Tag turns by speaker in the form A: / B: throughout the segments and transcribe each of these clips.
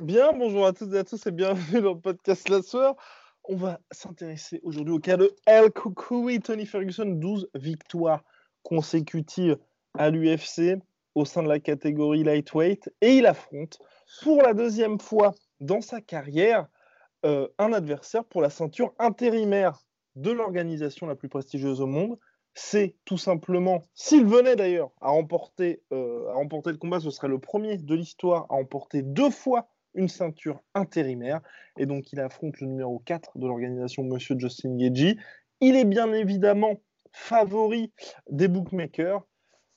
A: Bien, bonjour à toutes et à tous et bienvenue dans le podcast La Soeur. On va s'intéresser aujourd'hui au cas de El Koukoui, Tony Ferguson, 12 victoires consécutives à l'UFC au sein de la catégorie lightweight et il affronte pour la deuxième fois dans sa carrière euh, un adversaire pour la ceinture intérimaire de l'organisation la plus prestigieuse au monde. C'est tout simplement, s'il venait d'ailleurs à, remporter, euh, à remporter le combat, ce serait le premier de l'histoire à remporter deux fois une ceinture intérimaire. Et donc, il affronte le numéro 4 de l'organisation, Monsieur Justin Gagey. Il est bien évidemment favori des bookmakers.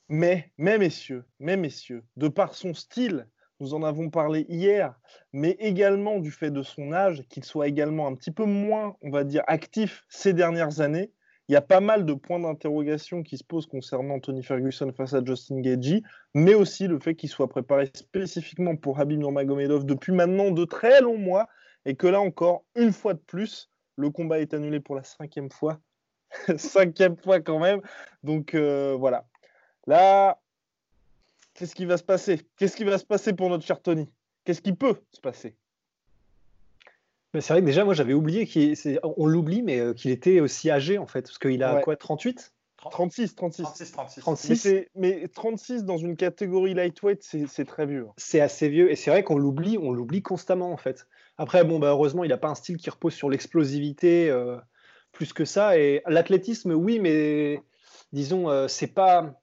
A: Mais, mes messieurs, mes messieurs, de par son style, nous en avons parlé hier, mais également du fait de son âge, qu'il soit également un petit peu moins, on va dire, actif ces dernières années, il y a pas mal de points d'interrogation qui se posent concernant Tony Ferguson face à Justin Gagey, mais aussi le fait qu'il soit préparé spécifiquement pour Habib Nurmagomedov depuis maintenant de très longs mois, et que là encore, une fois de plus, le combat est annulé pour la cinquième fois. cinquième fois quand même. Donc euh, voilà. Là, qu'est-ce qui va se passer? Qu'est-ce qui va se passer pour notre cher Tony? Qu'est-ce qui peut se passer?
B: C'est vrai que déjà, moi, j'avais oublié qu'il, on l'oublie, mais euh, qu'il était aussi âgé en fait, parce qu'il a
A: Ouais.
B: quoi, 38
A: 36, 36.
C: 36, 36.
B: 36
A: Mais, c'est- mais 36 dans une catégorie lightweight, c'est très vieux.
B: C'est assez vieux, et c'est vrai qu'on l'oublie, on l'oublie constamment en fait. Après, bon, bah, heureusement, il n'a pas un style qui repose sur l'explosivité euh, plus que ça, et l'athlétisme, oui, mais disons, euh, c'est pas.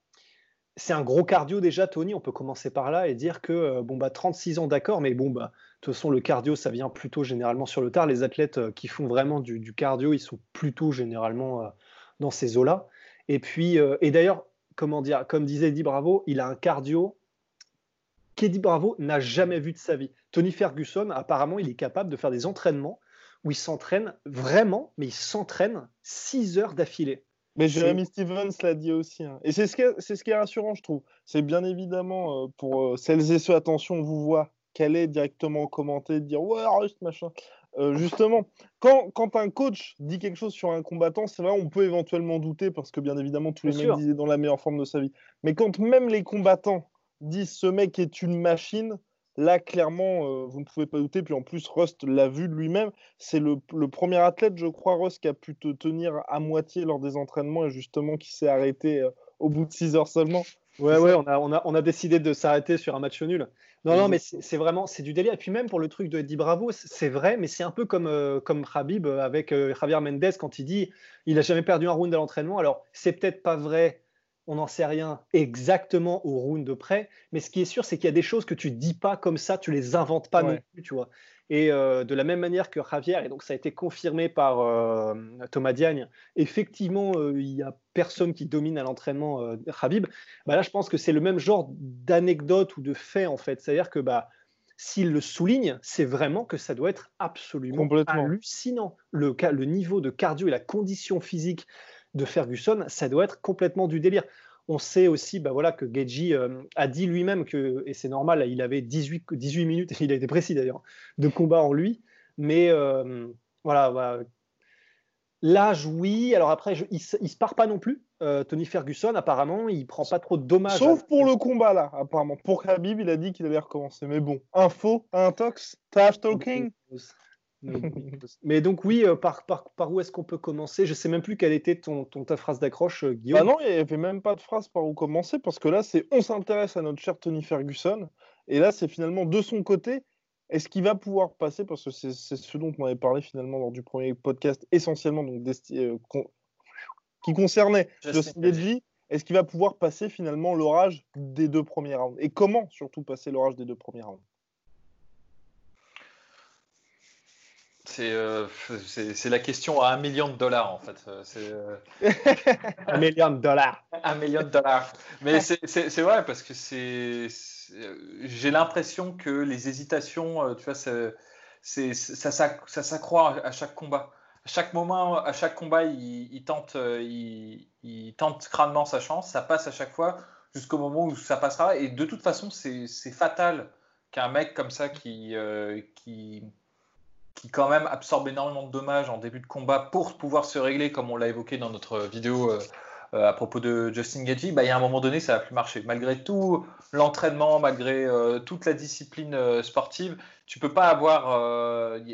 B: C'est un gros cardio déjà, Tony. On peut commencer par là et dire que euh, bon bah 36 ans, d'accord, mais bon bah de toute façon le cardio ça vient plutôt généralement sur le tard. Les athlètes euh, qui font vraiment du, cardio, ils sont plutôt généralement euh, dans ces eaux-là. Et puis et d'ailleurs, comme disait Eddie Bravo, il a un cardio qu'Eddie Bravo n'a jamais vu de sa vie. Tony Ferguson, apparemment, il est capable de faire des entraînements où il s'entraîne vraiment, mais il s'entraîne 6 heures d'affilée.
A: Mais Jeremy Stevens l'a dit aussi. hein. Et c'est ce, qui est- c'est ce qui est rassurant, je trouve. C'est bien évidemment euh, pour euh, celles et ceux, attention, on vous voit, qu'elle est directement commenter, dire ouais, reste, machin. Euh, justement, quand, quand un coach dit quelque chose sur un combattant, c'est vrai, on peut éventuellement douter parce que bien évidemment, tous les
B: Bien
A: mecs
B: sûr.
A: disent dans la meilleure forme de sa vie. Mais quand même les combattants disent ce mec est une machine, là, clairement, euh, vous ne pouvez pas douter. Puis en plus, Rust l'a vu de lui-même. C'est le, le premier athlète, je crois, Rust, qui a pu te tenir à moitié lors des entraînements et justement qui s'est arrêté euh, au bout de 6 heures seulement.
B: Ouais, ouais, on a, on, a, on a décidé de s'arrêter sur un match nul. Non, non, mais c'est vraiment, c'est du délire. Et puis même pour le truc de Eddie Bravo, c'est vrai, mais c'est un peu comme, euh, comme Khabib euh, avec Javier Mendes quand il dit il a jamais perdu un round à l'entraînement. Alors, c'est peut-être pas vrai, on n'en sait rien exactement au round de près, mais ce qui est sûr, c'est qu'il y a des choses que tu dis pas comme ça, tu les inventes pas non plus, tu vois. Et euh, de la même manière que Javier, et donc ça a été confirmé par euh, Thomas Diagne, effectivement, euh, il y a personne qui domine à l'entraînement euh, Khabib. Bah là, je pense que c'est le même genre d'anecdote ou de fait, en fait. C'est-à-dire que bah, s'il le souligne, c'est vraiment que ça doit être absolument hallucinant. Le niveau de cardio et la condition physique de Ferguson, ça doit être complètement du délire. On sait aussi bah voilà, que Geji euh, a dit lui-même que, et c'est normal, il avait 18, 18 minutes, il a été précis d'ailleurs, de combat en lui. Mais euh, voilà, voilà. l'âge, oui. Alors après, je- il, ne se part pas non plus. Euh, Tony Ferguson, apparemment, il prend pas trop de dommages.
A: Sauf pour le combat, là, apparemment. Pour Khabib, il a dit qu'il allait recommencer. Mais bon, info, intox, trash talking.
B: Mais donc oui, euh, par, par, par où est-ce qu'on peut commencer? Je sais même plus quelle était ton, ton- ta phrase d'accroche, euh, Guillaume.
A: Ah non, il n'y avait même pas de phrase par où commencer parce que là, c'est on s'intéresse à notre cher Tony Ferguson. Et là, c'est finalement de son côté, est-ce qu'il va pouvoir passer? Parce que c'est c'est ce dont on avait parlé finalement lors du premier podcast, essentiellement donc, desti- euh, con- qui concernait
C: Justin
A: Gaethje. Est-ce qu'il va pouvoir passer finalement l'orage des deux premiers rounds? Et comment surtout passer l'orage des deux premiers rounds?
C: Euh, c'est la question à un million de dollars en fait.
B: Euh, un million de dollars.
C: Un million de dollars. Mais c'est vrai parce que c'est. J'ai l'impression que les hésitations, tu vois, ça, ça s'accroît à chaque combat. À chaque moment, à chaque combat, il, tente, il, il, tente crânement sa chance. Ça passe à chaque fois jusqu'au moment où ça passera. Et de toute façon, c'est fatal qu'un mec comme ça qui, qui qui quand même absorbe énormément de dommages en début de combat pour pouvoir se régler, comme on l'a évoqué dans notre vidéo euh, euh, à propos de Justin Gaethje, bah, il y a un moment donné, ça va plus marcher. Malgré tout l'entraînement, malgré euh, toute la discipline sportive, tu peux pas avoir,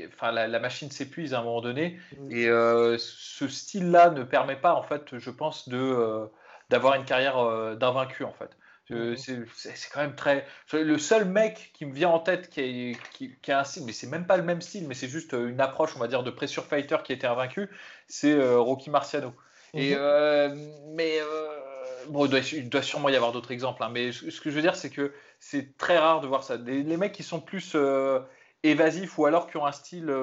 C: enfin la, machine s'épuise à un moment donné, et ce style-là ne permet pas, en fait, je pense, de d'avoir une carrière d'invaincu, en fait. C'est quand même très. Le seul mec qui me vient en tête qui, est, qui, a un style, mais c'est même pas le même style, mais c'est juste euh, une approche, on va dire, de pressure fighter qui a été invaincu, c'est euh, Rocky Marciano. Et, mhm. euh, mais bon, il doit, sûrement y avoir d'autres exemples, hein, mais ce que je veux dire, c'est que c'est très rare de voir ça. les mecs qui sont plus évasifs ou alors qui ont un style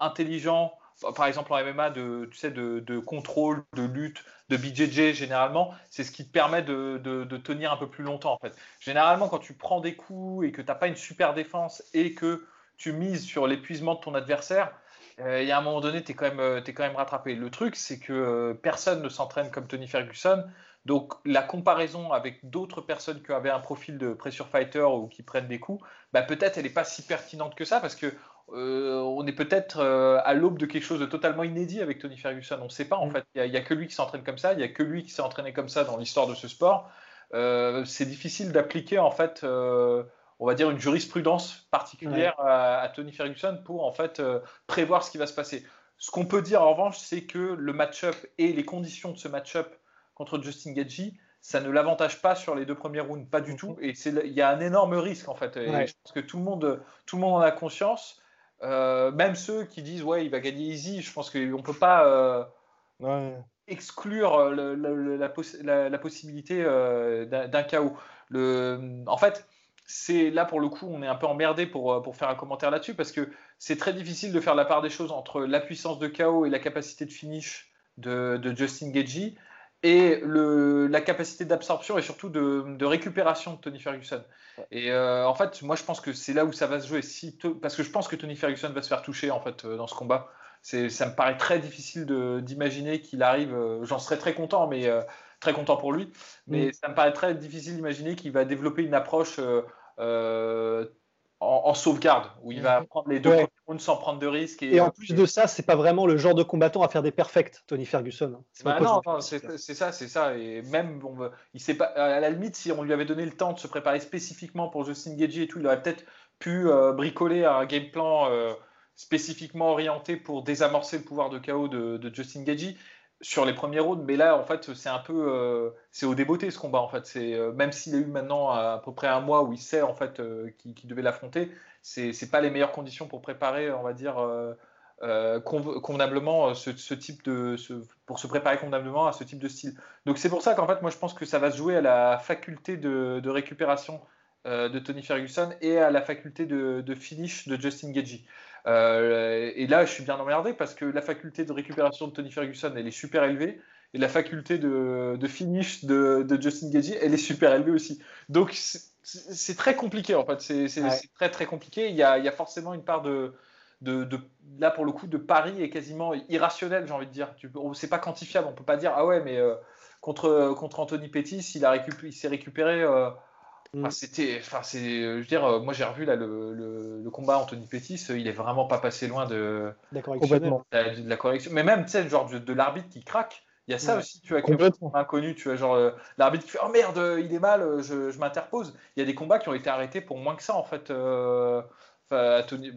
C: intelligent, par exemple en MMA, de, tu sais, de, contrôle, de lutte, de BJJ généralement, c'est ce qui te permet de, tenir un peu plus longtemps en fait. Généralement, quand tu prends des coups et que tu n'as pas une super défense et que tu mises sur l'épuisement de ton adversaire, euh, il y a un moment donné, tu es, euh, quand même rattrapé. Le truc, c'est que euh, personne ne s'entraîne comme Tony Ferguson. Donc la comparaison avec d'autres personnes qui avaient un profil de pressure fighter ou qui prennent des coups, bah, peut-être elle n'est pas si pertinente que ça parce que euh, on est peut-être euh, à l'aube de quelque chose de totalement inédit avec Tony Ferguson. On ne sait pas en mm. fait. Il n'y a, que lui qui s'entraîne comme ça. Il n'y a que lui qui s'est entraîné comme ça dans l'histoire de ce sport. Euh, c'est difficile d'appliquer en fait, on va dire une jurisprudence particulière à, Tony Ferguson pour en fait prévoir ce qui va se passer. Ce qu'on peut dire en revanche, c'est que le match-up et les conditions de ce match-up contre Justin Gaethje, ça ne l'avantage pas sur les deux premiers rounds, pas du mm-hmm. tout. Et il y a un énorme risque en fait. Et je pense que tout le monde, tout le monde en a conscience. Euh, même ceux qui disent ouais il va gagner easy, je pense qu'on ne peut pas euh, exclure euh, la, possibilité d'un chaos. Le, en fait, c'est là pour le coup on est un peu emmerdé pour, pour faire un commentaire là-dessus parce que c'est très difficile de faire la part des choses entre la puissance de chaos et la capacité de finish de, de Justin Gagey et le, la capacité d'absorption et surtout de, récupération de Tony Ferguson. Et euh, en fait, moi je pense que c'est là où ça va se jouer. Si parce que je pense que Tony Ferguson va se faire toucher en fait euh, dans ce combat. Ça me paraît très difficile d'imaginer qu'il arrive. Euh, j'en serais très content, mais très content pour lui. Mais mm. ça me paraît très difficile d'imaginer qu'il va développer une approche en, sauvegarde, où il va mhm. prendre les deux ouais. sans prendre de risques.
B: Et, en plus de ça, c'est pas vraiment le genre de combattant à faire des perfects, Tony Ferguson.
C: Bah non, c'est ça, c'est ça. Et même, il sait pas, à la limite, si on lui avait donné le temps de se préparer spécifiquement pour Justin Gagey et tout, il aurait peut-être pu euh, bricoler un game plan euh, spécifiquement orienté pour désamorcer le pouvoir de chaos de, de Justin Gagey sur les premiers rounds, mais là, en fait, c'est un peu, euh, c'est au débeauté ce combat. En fait, c'est euh, même s'il a eu maintenant à, peu près un mois où il sait en fait euh, qu'il devait l'affronter, c'est c'est pas les meilleures conditions pour préparer, on va dire, convenablement ce, type de, pour se préparer convenablement à ce type de style. Donc c'est pour ça qu'en fait, moi, je pense que ça va se jouer à la faculté de, de récupération de Tony Ferguson et à la faculté de, de finish de Justin Gagey. Euh, et là, je suis bien emmerdé parce que la faculté de récupération de Tony Ferguson, elle est super élevée. Et la faculté de, finish de, Justin Gagey, elle est super élevée aussi. Donc, c'est très compliqué en fait. C'est très très compliqué. Il y, a, forcément une part de, de, là pour le coup de pari est quasiment irrationnel, j'ai envie de dire. C'est pas quantifiable. On peut pas dire ah ouais, mais euh, contre contre Anthony Pettis, il a il s'est récupéré. Euh, Mm. c'était, enfin, c'est, je veux dire, euh, moi j'ai revu là le, le, combat Anthony Pettis, euh, il est vraiment pas passé loin de
B: la correction.
C: De la, correction. Mais même, tu sais, genre de, l'arbitre qui craque. Il y a ça aussi, tu vois, complètement inconnu, tu vois, genre euh, l'arbitre qui fait oh merde, il est mal, je, je m'interpose. Il y a des combats qui ont été arrêtés pour moins que ça en fait. Tony,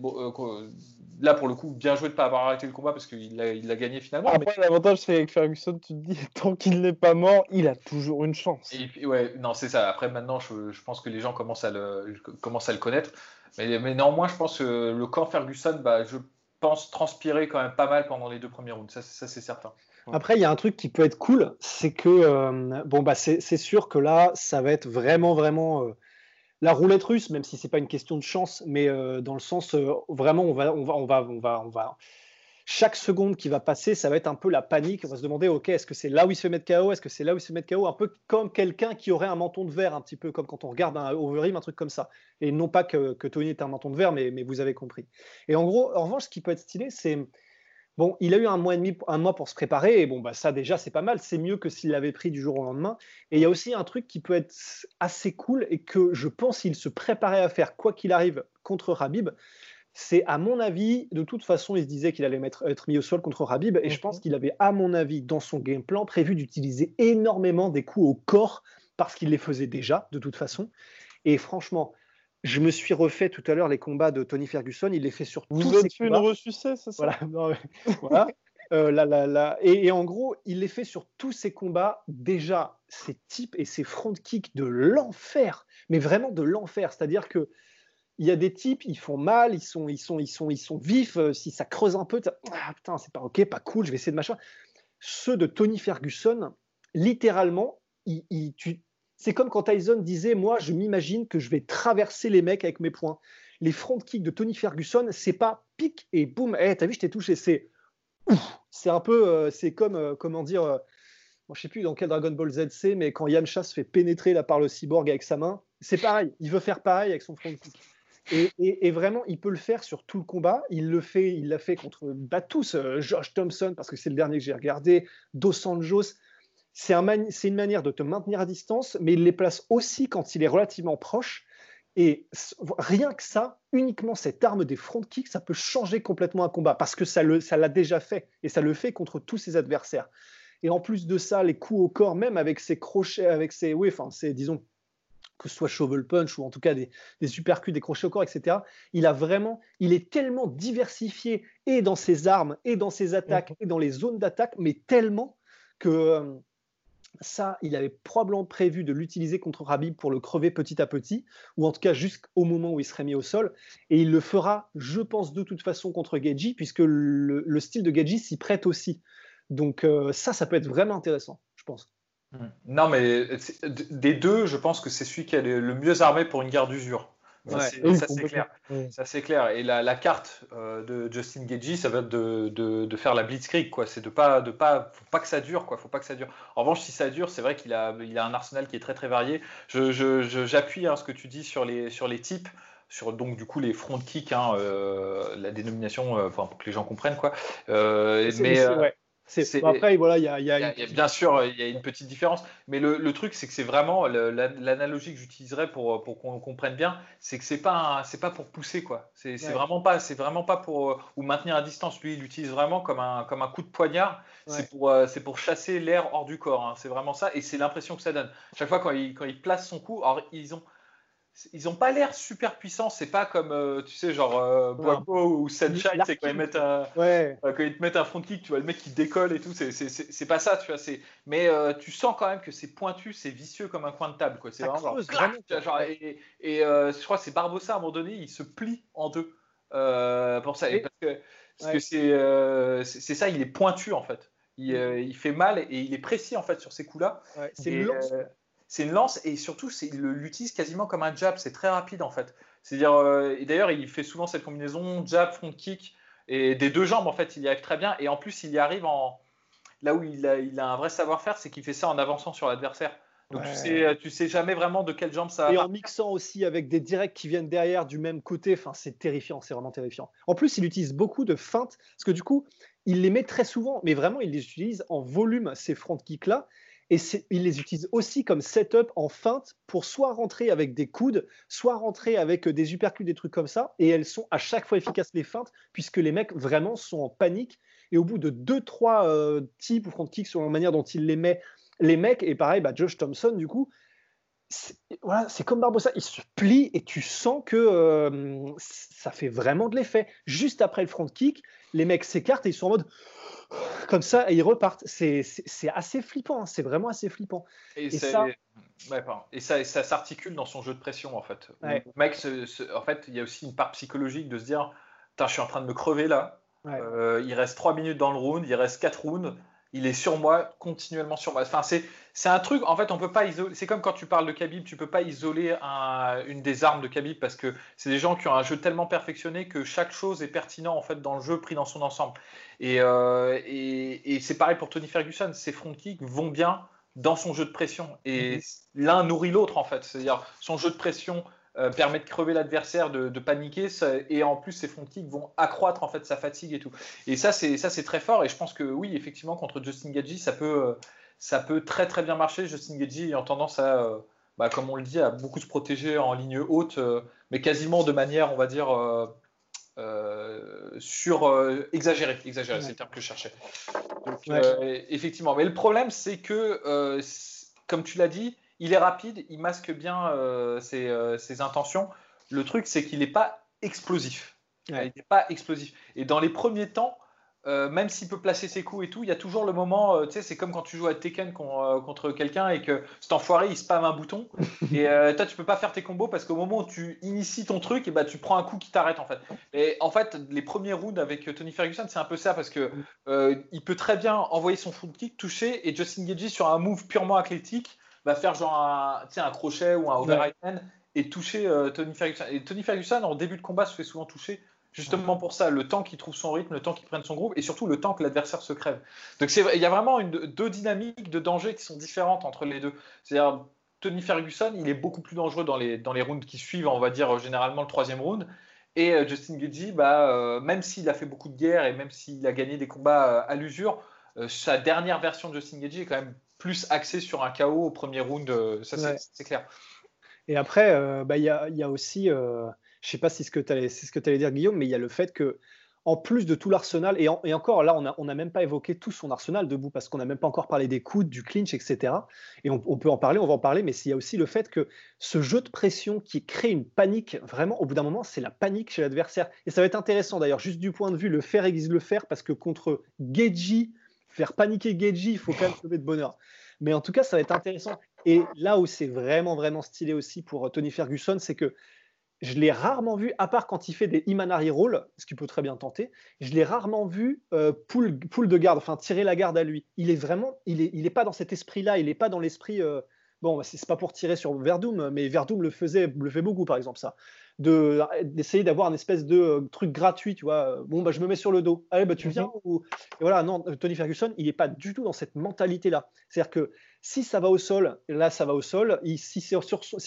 C: là, pour le coup, bien joué de ne pas avoir arrêté le combat parce qu'il l'a il gagné finalement.
A: Après, l'avantage, c'est avec Ferguson, tu te dis, tant qu'il n'est pas mort, il a toujours une chance.
C: Et ouais, non, c'est ça. Après, maintenant, je, je, pense que les gens commencent à le, commencent à le connaître. Mais, mais néanmoins, je pense que le camp Ferguson, bah, je pense transpirer quand même pas mal pendant les deux premiers rounds. Ça, ça c'est certain.
B: Après, il y a un truc qui peut être cool, c'est que, euh, bon, bah, c'est sûr que là, ça va être vraiment, vraiment. Euh, la roulette russe, même si c'est pas une question de chance, mais dans le sens vraiment, on va, on va, on va, on va, on va, chaque seconde qui va passer, ça va être un peu la panique. On va se demander, ok, est-ce que c'est là où il se fait mettre KO Est-ce que c'est là où il se fait mettre KO Un peu comme quelqu'un qui aurait un menton de verre, un petit peu comme quand on regarde un Overeem, un truc comme ça. Et non pas que, Tony est un menton de verre, mais, mais, vous avez compris. Et en gros, en revanche, ce qui peut être stylé, c'est bon, il a eu un mois et demi, un mois pour se préparer. Et bon, bah ça déjà, c'est pas mal. C'est mieux que s'il l'avait pris du jour au lendemain. Et il y a aussi un truc qui peut être assez cool et que je pense qu'il se préparait à faire quoi qu'il arrive contre Rabib c'est à mon avis, de toute façon, il se disait qu'il allait être mis au sol contre Rabib, et je pense mhm. qu'il avait, à mon avis, dans son game plan, prévu d'utiliser énormément des coups au corps, parce qu'il les faisait déjà, de toute façon. Et franchement, je me suis refait tout à l'heure les combats de Tony Ferguson, il les fait sur
A: Vous
B: tous
A: êtes ses une ressucée, c'est ça?
B: Voilà. voilà. Euh, et, en gros, il les fait sur tous ses combats. Déjà, ses types et ses front kicks de l'enfer, mais vraiment de l'enfer. C'est-à-dire que il y a des types, ils font mal, ils sont, ils sont, ils sont, ils sont vifs. Euh, si ça creuse un peu, ah putain, c'est pas ok, pas cool, je vais essayer de machin. Ceux de Tony Ferguson, littéralement, c'est comme quand Tyson disait, moi, je m'imagine que je vais traverser les mecs avec mes poings. Les front kicks de Tony Ferguson, c'est pas pic et boum, hey, t'as vu, je t'ai touché. C'est c'est un peu, euh, c'est comme, euh, comment dire, euh, je sais plus dans quel Dragon Ball Z c'est, mais quand Yamcha se fait pénétrer là par le cyborg avec sa main, c'est pareil. Il veut faire pareil avec son front kick. Et, vraiment, il peut le faire sur tout le combat. Il le fait, il l'a fait contre bah, tous, euh, Josh Thompson, parce que c'est le dernier que j'ai regardé, Dos Anjos. C'est un une manière de te maintenir à distance, mais il les place aussi quand il est relativement proche. Et rien que ça, uniquement cette arme des front kicks, ça peut changer complètement un combat, parce que ça l'a ça déjà fait, et ça le fait contre tous ses adversaires. Et en plus de ça, les coups au corps, même avec ses crochets, avec ses, oui, enfin, c'est disons que ce soit shovel punch ou en tout cas des, des supercuts, des crochets au corps, etc. Il a vraiment, il est tellement diversifié et dans ses armes, et dans ses attaques, et dans les zones d'attaque, mais tellement que euh, ça, il avait probablement prévu de l'utiliser contre Rabib pour le crever petit à petit, ou en tout cas jusqu'au moment où il serait mis au sol. Et il le fera, je pense, de toute façon contre Geji, puisque le, style de Geji s'y prête aussi. Donc euh, ça, ça peut être vraiment intéressant, je pense.
C: Hmm. Non, mais des deux, je pense que c'est celui qui est le mieux armé pour une guerre d'usure. Ça, c'est clair. Ça, c'est clair. Et la, carte euh, de Justin Gagey, ça va être de, de, faire la blitzkrieg, quoi. C'est de pas, de pas, faut pas que ça dure, quoi. Faut pas que ça dure. En revanche, si ça dure, c'est vrai qu'il a, il a un arsenal qui est très, très varié. J'appuie je, je, hein, ce que tu dis sur les, sur les types sur donc du coup les front kicks, hein, euh, la dénomination, euh, pour que les gens comprennent quoi. mais
B: après, voilà, il y a,
C: bien sûr, il y a une petite différence, mais le, truc, c'est que c'est vraiment l'analogie que j'utiliserais pour, pour qu'on comprenne bien, c'est que c'est pas c'est pas pour pousser quoi. C'est vraiment pas c'est vraiment pas pour euh, ou maintenir à distance. Lui, il l'utilise vraiment comme un comme un coup de poignard. C'est pour euh, c'est pour chasser l'air hors du corps. Hein. C'est vraiment ça, et c'est l'impression que ça donne. Chaque fois quand il quand il place son coup, alors ils ont ils ont pas l'air super puissants. C'est pas comme, euh, tu sais, genre euh, ou Sunshine, c'est quand ils mettent un, euh, quand ils te mettent un front kick, tu vois le mec qui décolle et tout. C'est pas ça, tu vois. Mais euh, tu sens quand même que c'est pointu, c'est vicieux comme un coin de table, quoi. C'est vraiment, genre, et, je crois que c'est Barbossa à un moment donné, il se plie en deux pour ça, parce que parce que c'est ça, il est pointu en fait. Il, mm. il, fait mal et il est précis en fait sur ces coups-là.
B: c'est
C: c'est une lance et surtout il l'utilise quasiment comme un jab. C'est très rapide en fait. C'est-à-dire, euh, et d'ailleurs, il fait souvent cette combinaison jab, front kick et des deux jambes en fait. Il y arrive très bien et en plus, il y arrive en là où il a, il a un vrai savoir-faire, c'est qu'il fait ça en avançant sur l'adversaire. Donc tu sais, tu sais jamais vraiment de quelle jambe ça.
B: Et en mixant aussi avec des directs qui viennent derrière du même côté. Enfin, c'est terrifiant, c'est vraiment terrifiant. En plus, il utilise beaucoup de feintes parce que du coup, il les met très souvent, mais vraiment, il les utilise en volume ces front kicks là. Et il les utilise aussi comme setup en feinte pour soit rentrer avec des coudes, soit rentrer avec euh, des uppercuts, des trucs comme ça. Et elles sont à chaque fois efficaces les feintes, puisque les mecs vraiment sont en panique. Et au bout de 2-3 euh, types ou front kicks sur la manière dont il les met, les mecs, et pareil, bah, Josh Thompson, du coup, voilà, c'est comme Barbossa, il se plie et tu sens que euh, ça fait vraiment de l'effet. Juste après le front kick, les mecs s'écartent et ils sont en mode comme ça et ils repartent. C'est assez flippant, hein. c'est vraiment assez flippant.
C: Et, ça... et ça, ça s'articule dans son jeu de pression en fait. Mec, en fait, il y a aussi une part psychologique de se dire, je suis en train de me crever là. Euh, il reste 3 minutes dans le round, il reste 4 rounds. Il est sur moi, continuellement sur moi. Enfin, c'est, c'est un truc, en fait, on peut pas isoler. C'est comme quand tu parles de Khabib, tu peux pas isoler une des armes de Khabib parce que c'est des gens qui ont un jeu tellement perfectionné que chaque chose est pertinent en fait dans le jeu pris dans son ensemble. Et, euh, et, c'est pareil pour Tony Ferguson, ses front kicks vont bien dans son jeu de pression et mhm. l'un nourrit l'autre en fait. C'est-à-dire son jeu de pression euh, permet de crever l'adversaire, de, paniquer, et en plus ses front kicks vont accroître en fait sa fatigue et tout. Et ça c'est ça c'est très fort et je pense que oui effectivement contre Justin Gaggi ça peut euh, ça peut très très bien marcher. Justin Gaggi ayant tendance à euh, bah, comme on le dit à beaucoup se protéger en ligne haute, mais quasiment de manière on va dire sur exagérée, exagérée, c'est le terme que je cherchais. effectivement, mais le problème c'est que comme tu l'as dit il est rapide, il masque bien euh, euh, ses, intentions. Le truc, c'est qu'il n'est pas explosif. Il n'est pas explosif. Et dans les premiers temps, euh, même s'il peut placer ses coups et tout, il y a toujours le moment, tu sais, c'est comme quand tu joues à Tekken contre quelqu'un et que cet enfoiré, il spam un bouton. et toi, tu peux pas faire tes combos parce qu'au moment où tu inities ton truc, et bah, tu prends un coup qui t'arrête en fait. Et en fait, les premiers rounds avec Tony Ferguson, c'est un peu ça parce que il peut très bien envoyer son front kick, toucher, et Justin Gagey sur un move purement athlétique va faire genre un, un crochet ou un overhand et toucher euh, Tony Ferguson. Et Tony Ferguson, en début de combat, se fait souvent toucher justement pour ça, le temps qu'il trouve son rythme, le temps qu'il prenne son groupe, et surtout le temps que l'adversaire se crève. Donc il y a vraiment une, deux dynamiques de danger qui sont différentes entre les deux. C'est-à-dire Tony Ferguson, il est beaucoup plus dangereux dans les, dans les rounds qui suivent, on va dire généralement le troisième round. Et euh, Justin Gaethje, bah, euh, même s'il a fait beaucoup de guerres et même s'il a gagné des combats à l'usure, sa dernière version de Justin Gaethje est quand même plus axé sur un chaos au premier round, euh, ça c'est clair.
B: Et après, euh, bah, il y, a, y, a, aussi, euh, je sais pas si ce que tu allais, ce que allais dire Guillaume, mais il y a le fait que en plus de tout l'arsenal, et, et, encore là, on n'a on a même pas évoqué tout son arsenal debout, parce qu'on n'a même pas encore parlé des coudes, du clinch, etc. Et on, peut en parler, on va en parler, mais il y a aussi le fait que ce jeu de pression qui crée une panique, vraiment, au bout d'un moment, c'est la panique chez l'adversaire. Et ça va être intéressant d'ailleurs, juste du point de vue, le faire existe le faire, parce que contre Geji, faire paniquer Geji, il faut quand même se de bonheur. Mais en tout cas, ça va être intéressant. Et là où c'est vraiment, vraiment stylé aussi pour euh, Tony Ferguson, c'est que je l'ai rarement vu, à part quand il fait des Imanari Roll, ce qu'il peut très bien tenter, je l'ai rarement vu euh, poule, de garde, enfin tirer la garde à lui. Il est vraiment, il n'est il est pas dans cet esprit-là, il n'est pas dans l'esprit. Euh, bon, c'est pas pour tirer sur Verdum, mais Verdum le faisait, le fait beaucoup, par exemple, ça d'essayer d'avoir un espèce de euh, truc gratuit, tu vois. Bon, bah, je me mets sur le dos. Allez, bah, tu mhm. viens ou... Et voilà, non, Tony Ferguson, il n'est pas du tout dans cette mentalité-là. C'est-à-dire que si ça va au sol, là, ça va au sol. S'il si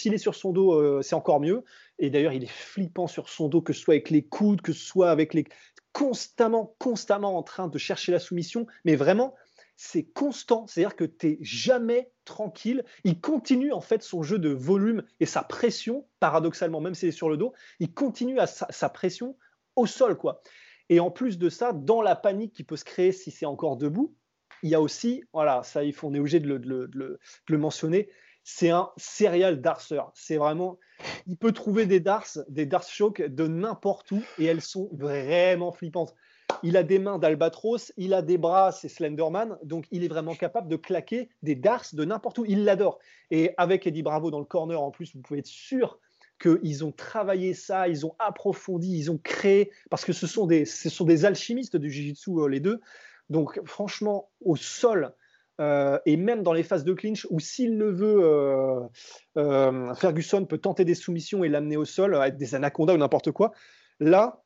B: est sur son dos, euh, c'est encore mieux. Et d'ailleurs, il est flippant sur son dos, que ce soit avec les coudes, que ce soit avec les. constamment, constamment en train de chercher la soumission. Mais vraiment, c'est constant, c'est-à-dire que tu n'es jamais tranquille. Il continue en fait son jeu de volume et sa pression, paradoxalement, même s'il est sur le dos, il continue à sa, pression au sol. quoi. Et en plus de ça, dans la panique qui peut se créer si c'est encore debout, il y a aussi, voilà, ça on est obligé de le, mentionner, c'est un serial darseur. C'est vraiment, il peut trouver des darts, des dars chocs de n'importe où et elles sont vraiment flippantes. Il a des mains d'albatros, il a des bras, c'est Slenderman, donc il est vraiment capable de claquer des dars de n'importe où. Il l'adore. Et avec Eddie Bravo dans le corner en plus, vous pouvez être sûr qu'ils ont travaillé ça, ils ont approfondi, ils ont créé, parce que ce sont des, ce sont des alchimistes du Jiu-Jitsu, euh, les deux. Donc franchement, au sol, euh, et même dans les phases de clinch, où s'il le veut, euh, Ferguson peut tenter des soumissions et l'amener au sol, avec des anacondas ou n'importe quoi. Là,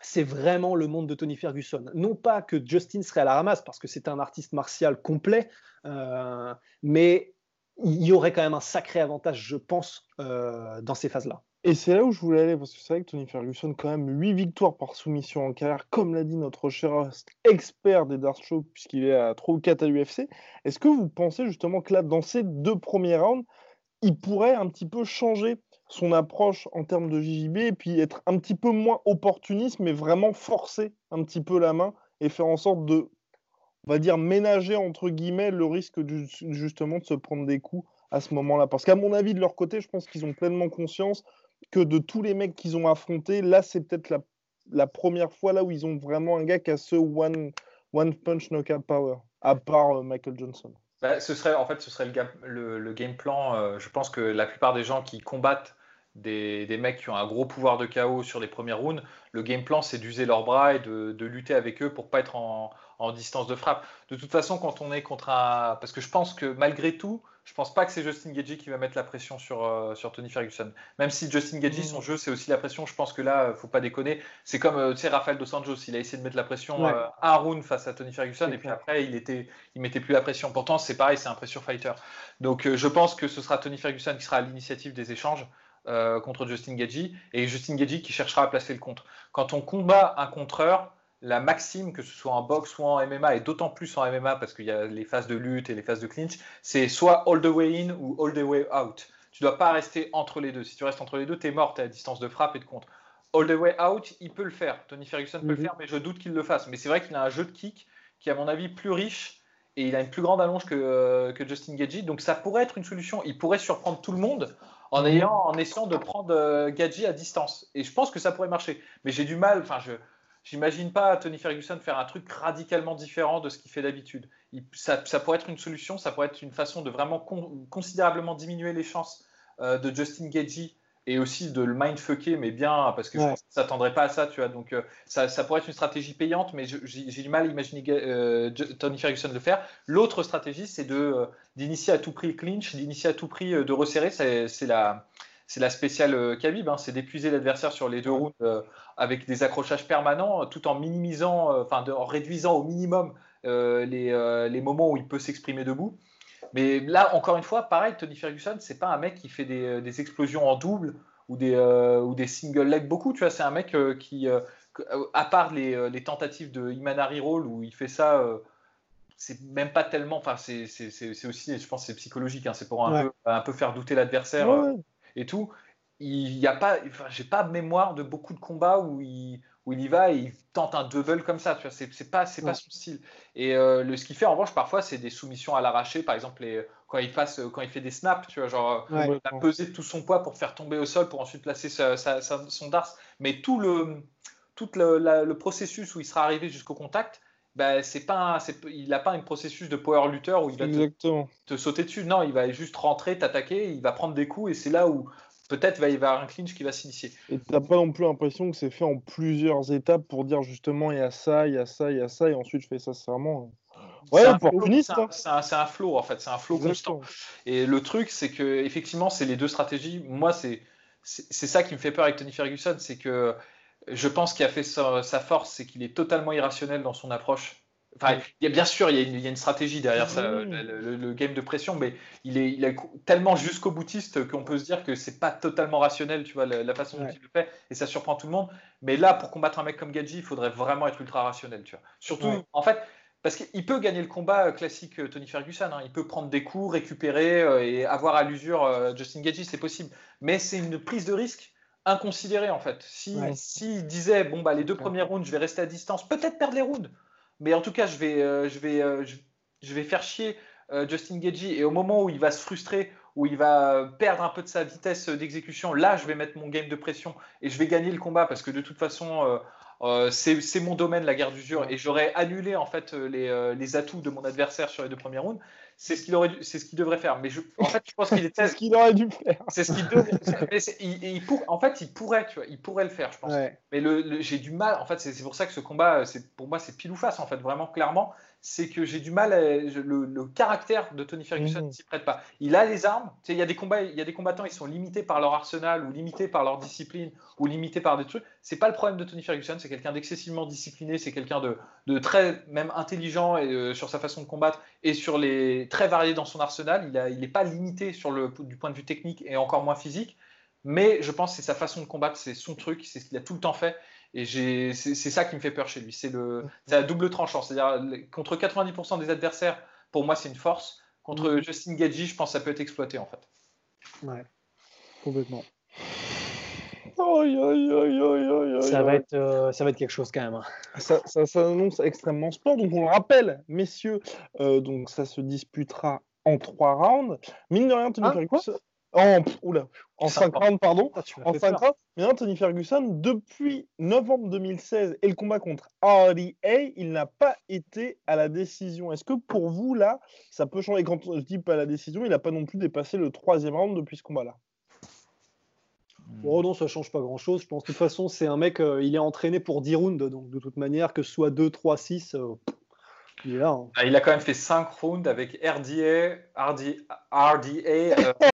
B: c'est vraiment le monde de Tony Ferguson. Non pas que Justin serait à la ramasse, parce que c'est un artiste martial complet, euh, mais il y aurait quand même un sacré avantage, je pense, euh, dans ces phases-là.
A: Et c'est là où je voulais aller, parce que c'est vrai que Tony Ferguson, quand même, 8 victoires par soumission en carrière, comme l'a dit notre cher expert des Dark Show, puisqu'il est à 3 ou 4 à l'UFC. Est-ce que vous pensez justement que là, dans ces deux premiers rounds, il pourrait un petit peu changer son approche en termes de JJB et puis être un petit peu moins opportuniste, mais vraiment forcer un petit peu la main et faire en sorte de, on va dire, ménager entre guillemets le risque justement de se prendre des coups à ce moment-là. Parce qu'à mon avis, de leur côté, je pense qu'ils ont pleinement conscience que de tous les mecs qu'ils ont affrontés, là, c'est peut-être la, première fois là où ils ont vraiment un gars qui a ce one, one punch knockout power, à part euh, Michael Johnson.
C: Bah, ce serait en fait ce serait le, le, game plan. Euh, je pense que la plupart des gens qui combattent des, des, mecs qui ont un gros pouvoir de chaos sur les premières rounds, le game plan c'est d'user leurs bras et de, de, lutter avec eux pour pas être en, en, distance de frappe. De toute façon, quand on est contre un. Parce que je pense que malgré tout, je pense pas que c'est Justin Gagey qui va mettre la pression sur, euh, sur Tony Ferguson. Même si Justin Gagey, son jeu, c'est aussi la pression, je pense que là, faut pas déconner. C'est comme euh, tu sais, Rafael Dos Anjos, il a essayé de mettre la pression ouais. euh, un round face à Tony Ferguson et puis après, il était, il mettait plus la pression. Pourtant, c'est pareil, c'est un pressure fighter. Donc, euh, je pense que ce sera Tony Ferguson qui sera à l'initiative des échanges. Euh, contre Justin Gagey et Justin Gagey qui cherchera à placer le contre. Quand on combat un contreur, la maxime, que ce soit en boxe ou en MMA, et d'autant plus en MMA parce qu'il y a les phases de lutte et les phases de clinch, c'est soit all the way in ou all the way out. Tu dois pas rester entre les deux. Si tu restes entre les deux, tu es mort, tu à distance de frappe et de contre. All the way out, il peut le faire. Tony Ferguson peut mm -hmm. le faire, mais je doute qu'il le fasse. Mais c'est vrai qu'il a un jeu de kick qui à mon avis, plus riche et il a une plus grande allonge que, euh, que Justin Gagey. Donc ça pourrait être une solution. Il pourrait surprendre tout le monde en, ayant, en essayant de prendre euh, Gagey à distance. Et je pense que ça pourrait marcher. Mais j'ai du mal, enfin, je j'imagine pas Tony Ferguson faire un truc radicalement différent de ce qu'il fait d'habitude. Ça, ça, pourrait être une solution, ça pourrait être une façon de vraiment con, considérablement diminuer les chances euh, de Justin Gagey et aussi de le mindfucker, mais bien, parce que ouais. je pense ne s'attendrait pas à ça, tu vois. Donc, euh, ça, ça, pourrait être une stratégie payante, mais j'ai du mal à imaginer euh, Tony Ferguson le faire. L'autre stratégie, c'est euh, d'initier à tout prix le clinch, d'initier à tout prix de resserrer. C'est la, c'est la spéciale Khabib, hein, c'est d'épuiser l'adversaire sur les deux rounds euh, avec des accrochages permanents, tout en minimisant, enfin, en réduisant au minimum les, les, moments où il peut s'exprimer debout. Mais là, encore une fois, pareil, Tony Ferguson, c'est pas un mec qui fait des, des explosions en double ou des, euh, ou des single leg beaucoup, tu vois, c'est un mec qui, à part les, les, tentatives de Imanari Roll où il fait ça c'est même pas tellement. Enfin, c'est aussi, je pense, c'est psychologique. Hein, c'est pour un, ouais. peu, un, peu, faire douter l'adversaire. Ouais et tout. Il y a pas, enfin, j'ai pas mémoire de beaucoup de combats où il, où il y va et il tente un double comme ça. Tu vois, c'est, pas, c'est ouais. pas son style. Et euh, le, ce qu'il fait en revanche parfois, c'est des soumissions à l'arraché. Par exemple, les, quand il fasse, quand il fait des snaps, tu vois, genre ouais, il a pesé tout son poids pour faire tomber au sol pour ensuite placer sa, sa, sa, son dars. Mais tout le, tout le, la, le processus où il sera arrivé jusqu'au contact, ben, c'est pas un, c'est, il n'a pas un processus de power lutteur où il va te, te, sauter dessus. Non, il va juste rentrer, t'attaquer, il va prendre des coups et c'est là où peut-être va y avoir un clinch qui va s'initier.
A: Et t'as pas non plus l'impression que c'est fait en plusieurs étapes pour dire justement il y a ça, il y a ça, il y a ça et ensuite je fais ça serment.
C: Ouais, c'est. Un, c'est, un, un, flow en fait, c'est un flow Exactement. constant. Et le truc, c'est que effectivement, c'est les deux stratégies. Moi, c'est, c'est, c'est ça qui me fait peur avec Tony Ferguson, c'est que je pense qu'il a fait sa, sa force, c'est qu'il est totalement irrationnel dans son approche. Enfin, il y a, bien sûr, il y a, une, il y a une stratégie derrière ça, le, le, le, game de pression, mais il est, il est tellement jusqu'au boutiste qu'on peut se dire que c'est pas totalement rationnel, tu vois, la, la façon dont il le fait, et ça surprend tout le monde. Mais là, pour combattre un mec comme Gadji, il faudrait vraiment être ultra rationnel, tu vois. Surtout, ouais. en fait, parce qu'il peut gagner le combat classique euh, Tony Ferguson, hein. il peut prendre des coups, récupérer euh, et avoir à l'usure euh, Justin Gadji, c'est possible. Mais c'est une prise de risque inconsidéré en fait. Si, ouais. si disait bon bah les deux premiers rounds, je vais rester à distance, peut-être perdre les rounds, mais en tout cas je vais, euh, je vais, euh, je, je, vais faire chier euh, Justin Gagey. Et au moment où il va se frustrer, où il va perdre un peu de sa vitesse d'exécution, là je vais mettre mon game de pression et je vais gagner le combat parce que de toute façon euh, c'est mon domaine la guerre d'usure. Et j'aurais annulé en fait les, les atouts de mon adversaire sur les deux premiers rounds c'est ce qu'il aurait, c'est ce qu'il devrait faire. Mais je, en fait, je pense qu'il était.
A: c'est ce qu'il aurait dû faire.
C: C'est ce qu'il devrait. il, il pour, en fait, il pourrait, tu vois, il pourrait le faire, je pense. Ouais. Mais le, le, j'ai du mal. En fait, c'est pour ça que ce combat, c'est pour moi, c'est pile ou face, en fait, vraiment clairement. C'est que j'ai du mal. À, le, le, caractère de Tony Ferguson ne mmh. s'y prête pas. Il a les armes. Tu sais, il y a des combats, il y a des combattants, ils sont limités par leur arsenal ou limités par leur discipline ou limités par des trucs. C'est pas le problème de Tony Ferguson. C'est quelqu'un d'excessivement discipliné. C'est quelqu'un de, de très même intelligent et, euh, sur sa façon de combattre et sur les très varié dans son arsenal. Il n'est pas limité sur le, du point de vue technique et encore moins physique. Mais je pense que c'est sa façon de combattre, c'est son truc, c'est ce qu'il a tout le temps fait. Et c'est ça qui me fait peur chez lui. C'est la double tranchant. C'est-à-dire, contre 90% des adversaires, pour moi, c'est une force. Contre mmh. Justin Gagey, je pense que ça peut être exploité, en fait.
B: Ouais, complètement. Ça, va être, euh, ça va être quelque chose quand même. Hein.
A: Ça, ça, ça annonce extrêmement sport. Donc on le rappelle, messieurs, euh, donc ça se disputera en trois rounds. Mine de rien, Tony hein, Ferguson. En, oula, en 5 rounds, pardon. Ah, en 5 rounds. Mais non, Tony Ferguson, depuis novembre 2016 et le combat contre RDA, il n'a pas été à la décision. Est-ce que pour vous, là, ça peut changer? Quand je dis pas à la décision, il n'a pas non plus dépassé le troisième round depuis ce combat-là
B: Bon, non, ça change pas grand chose. Je pense de toute façon, c'est un mec, euh, il est entraîné pour 10 rounds, donc de toute manière, que ce soit 2, 3, 6, euh, pff, il est là. hein.
C: Ah, il a quand même fait 5 rounds avec RDA, RD, RDA euh,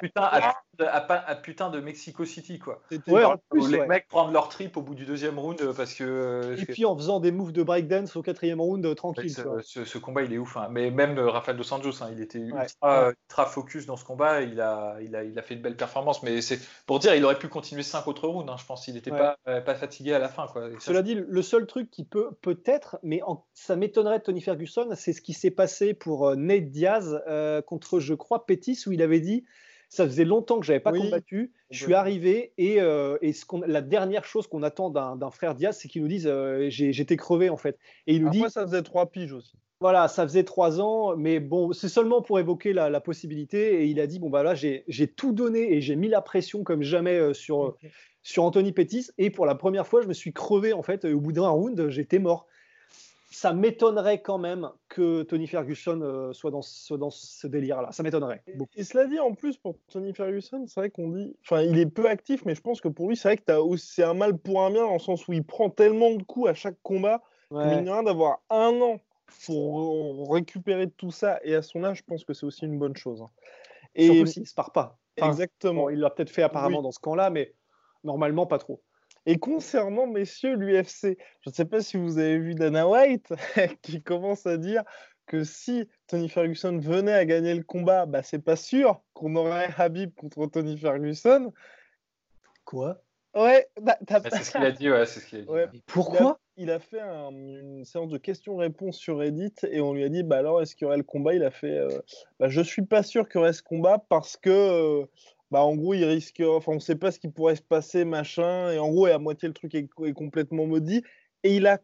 C: putain, à, à- à putain de Mexico City, quoi.
B: Ouais, en plus,
C: les
B: ouais.
C: mecs prennent leur trip au bout du deuxième round euh, parce que. euh,
B: Et puis en faisant des moves de breakdance au quatrième round, euh, tranquille.
C: ce, combat, il est ouf. hein. Mais même euh, Rafael Dos Anjos, hein, il était
B: Ouais.
C: ultra, ultra focus dans ce combat. Il a, il, a, il a fait une belle performance. Mais c'est pour dire, il aurait pu continuer 5 autres rounds. hein, je pense. Il n'était
B: Ouais.
C: pas, euh, pas fatigué à la fin. Quoi. Et ça,
B: Cela dit, le seul truc qui peut peut-être, mais en- ça m'étonnerait de Tony Ferguson, c'est ce qui s'est passé pour euh, Nate Diaz euh, contre, je crois, Pettis, où il avait dit ça faisait longtemps que j'avais pas
A: Oui,
B: combattu, je suis arrivé et, euh, et ce qu'on- la dernière chose qu'on attend d'un frère Diaz, c'est qu'il nous dise euh, j'étais crevé en fait. Et il nous dit
A: ça faisait trois piges aussi.
B: voilà, ça faisait trois ans, mais bon, c'est seulement pour évoquer la, la possibilité. Et il a dit bon bah là j'ai tout donné et j'ai mis la pression comme jamais euh, sur sur Anthony Pettis. Et pour la première fois, je me suis crevé en fait. Au bout d'un round, j'étais mort. Ça m'étonnerait quand même que Tony Ferguson euh, soit dans ce, dans ce délire-là. Ça m'étonnerait.
A: Et- cela dit, en plus, pour Tony Ferguson, c'est vrai qu'on dit. Enfin, il est peu actif, mais je pense que pour lui, c'est vrai que c'est un mal pour un bien, dans le sens où il prend tellement de coups à chaque combat,
B: Ouais.
A: rien, d'avoir un an pour récupérer tout ça, et à son âge, je pense que c'est aussi une bonne chose. hein. Et
B: Surtout s'il se part pas. Enfin,
A: exactement.
B: bon, il l'a peut-être fait apparemment
A: Oui.
B: dans ce camp-là, mais normalement pas trop.
A: Et concernant, messieurs, l'UFC, je ne sais pas si vous avez vu Dana White qui commence à dire que si Tony Ferguson venait à gagner le combat, bah, c'est pas sûr qu'on aurait Habib contre Tony Ferguson.
B: Quoi?
A: Ouais, bah, t'as
C: Ouais, c'est ce qu'il a dit. Ouais, c'est ce qu'il a dit.
A: Ouais.
B: Pourquoi?
A: Il a fait un- une séance de questions-réponses sur Reddit et on lui a dit bah alors est-ce qu'il y aurait le combat? Il a fait euh, bah, je suis pas sûr qu'il y aurait ce combat parce que euh, bah en gros il risque enfin on sait pas ce qui pourrait se passer machin et en gros et à moitié le truc est, est complètement maudit et il a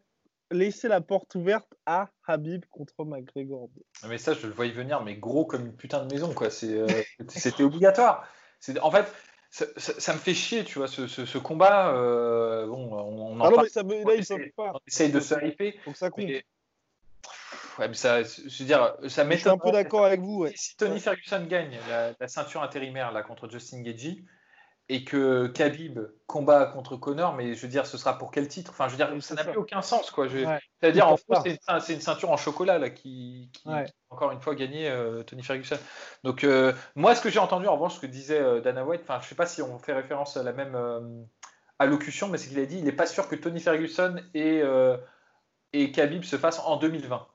A: laissé la porte ouverte à Habib contre McGregor.
C: Mais ça, je le voyais venir, mais gros comme une putain de maison, quoi. Euh, c'était obligatoire. C'est, en fait, ça, ça- ça me fait chier, tu vois, ce, ce- ce combat. euh, bon, on, on en
A: Ah non
C: parle,
A: mais ça
C: on essaie-
A: pas.
C: essaye de se hyper.
A: Faut que ça compte.
C: Mais, ouais, mais ça, je veux dire, ça
A: Je suis un peu d'accord avec vous. ouais.
C: Si Tony. Ferguson gagne la, la ceinture intérimaire là, contre Justin Gagey et que Khabib combat contre Connor, mais je veux dire, ce sera pour quel titre? Enfin, je veux dire, ça n'a plus aucun sens, quoi. Je-
B: Ouais.
C: C'est-à-dire, en gros, c'est une, ceinture en chocolat là qui, qui-
B: Ouais.
C: qui a encore une fois gagné euh, Tony Ferguson. Donc, euh, moi, ce que j'ai entendu, en revanche, ce que disait euh, Dana White, enfin, je sais pas si on fait référence à la même allocution, mais c'est qu'il a dit, il n'est pas sûr que Tony Ferguson et et Khabib se fassent en 2020.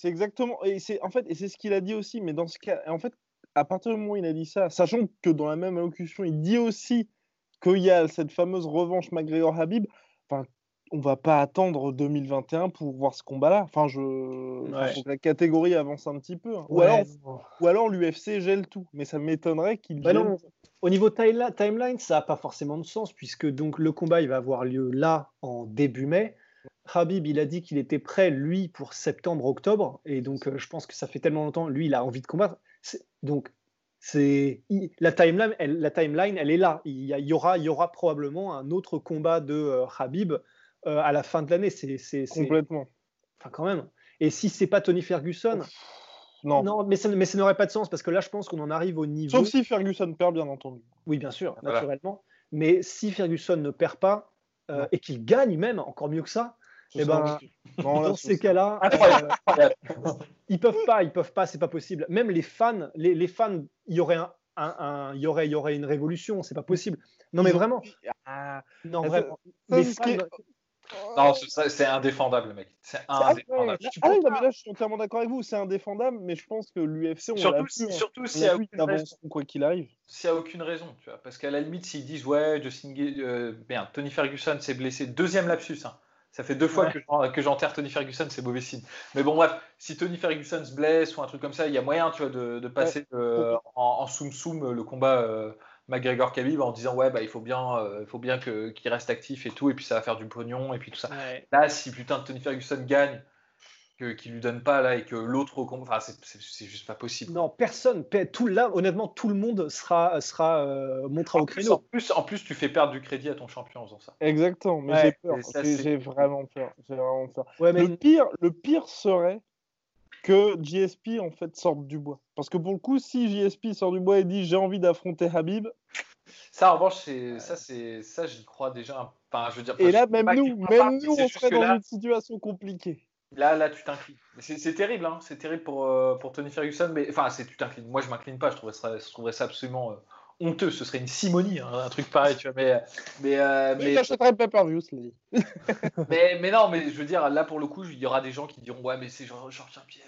A: C'est exactement, et c'est en fait, et c'est ce qu'il a dit aussi, mais dans ce cas, en fait, à partir du moment où il a dit ça, sachant que dans la même allocution, il dit aussi qu'il y a cette fameuse revanche McGregor-Habib, enfin, on va pas attendre 2021 pour voir ce combat-là. Enfin, je,
B: Ouais.
A: la catégorie avance un petit peu. hein. Ou
B: Ouais.
A: alors, ou alors l'UFC gèle tout, mais ça m'étonnerait qu'il
B: Bah
A: gèle
B: au niveau timeline, ça n'a pas forcément de sens puisque donc le combat il va avoir lieu là en début mai. Habib, il a dit qu'il était prêt lui pour septembre-octobre et donc euh, je pense que ça fait tellement longtemps. Lui, il a envie de combattre. C'est- Donc c'est la timeline, elle, la timeline, elle est là. Il y, a- il y aura, il y aura probablement un autre combat de euh, Habib euh, à la fin de l'année. C'est,
A: complètement.
B: enfin quand même. Et si c'est pas Tony Ferguson,
A: Non.
B: non, mais ça, mais ça n'aurait pas de sens parce que là, je pense qu'on en arrive au niveau.
A: Sauf si Ferguson perd, bien entendu.
B: Oui, bien sûr,
C: Voilà.
B: naturellement. Mais si Ferguson ne perd pas euh, et qu'il gagne même, encore mieux que ça,
A: Ce
B: Eh ben,
A: ridicule. Non, là,
B: dans
A: ce
B: ces cas-là, euh, ils peuvent pas, ils peuvent pas, c'est pas possible. Même les fans, les, les fans, il y aurait un, un- un- il y aurait, il y aurait une révolution, c'est pas possible. Non mais vraiment,
A: Ah,
B: non vraiment. Les
A: qui
C: Non, c'est- indéfendable, mec. C'est
A: Ah,
C: indéfendable.
A: Ah non, mais là, je suis entièrement d'accord avec vous. C'est indéfendable, mais je pense que l'UFC, on
C: Surtout,
A: plus.
C: si-
A: hein.
C: surtout s'il y
A: a
C: aucune raison.
A: quoi qu'il arrive.
C: S'il n'y a aucune raison, tu vois. Parce qu'à la limite, s'ils disent, ouais, Justin euh, merde, Tony Ferguson s'est blessé, deuxième lapsus, hein. Ça fait deux fois que j'enterre Tony Ferguson, c'est mauvais signe. Mais bon, bref, si Tony Ferguson se blesse ou un truc comme ça, il y a moyen, tu vois, de, passer euh, en, soum soum le combat euh, McGregor Khabib en disant ouais bah il faut bien, euh, il faut bien qu'il reste actif et tout, et puis ça va faire du pognon et puis tout ça. Là, si putain Tony Ferguson gagne qui lui donne pas là et que l'autre enfin c'est juste pas possible.
B: Non, personne, tout là, honnêtement, tout le monde sera sera euh, au créneau.
C: en plus, en plus, tu fais perdre du crédit à ton champion en faisant ça.
A: Exactement, mais j'ai peur, j'ai vraiment peur, vraiment peur. Le pire, le pire serait que JSP en fait sorte du bois, parce que pour le coup, si JSP sort du bois et dit j'ai envie d'affronter Habib,
C: ça en revanche, c'est ça, c'est ça, j'y crois déjà. Enfin, je veux dire.
A: Et là, même nous, même nous, on serait dans une situation compliquée.
C: Là, là, tu t'inclines. C'est terrible, hein c'est terrible pour, euh, pour Tony Ferguson. Mais enfin, tu t'inclines. Moi, je m'incline pas. Je trouverais ça, je trouverais ça absolument euh, honteux. Ce serait une simonie, hein, un truc pareil, tu vois. Mais, mais,
A: euh, mais... j'achèterais pas per view,
C: mais, mais non, mais je veux dire, là, pour le coup, il y aura des gens qui diront, ouais, mais c'est Georges Saint-Pierre.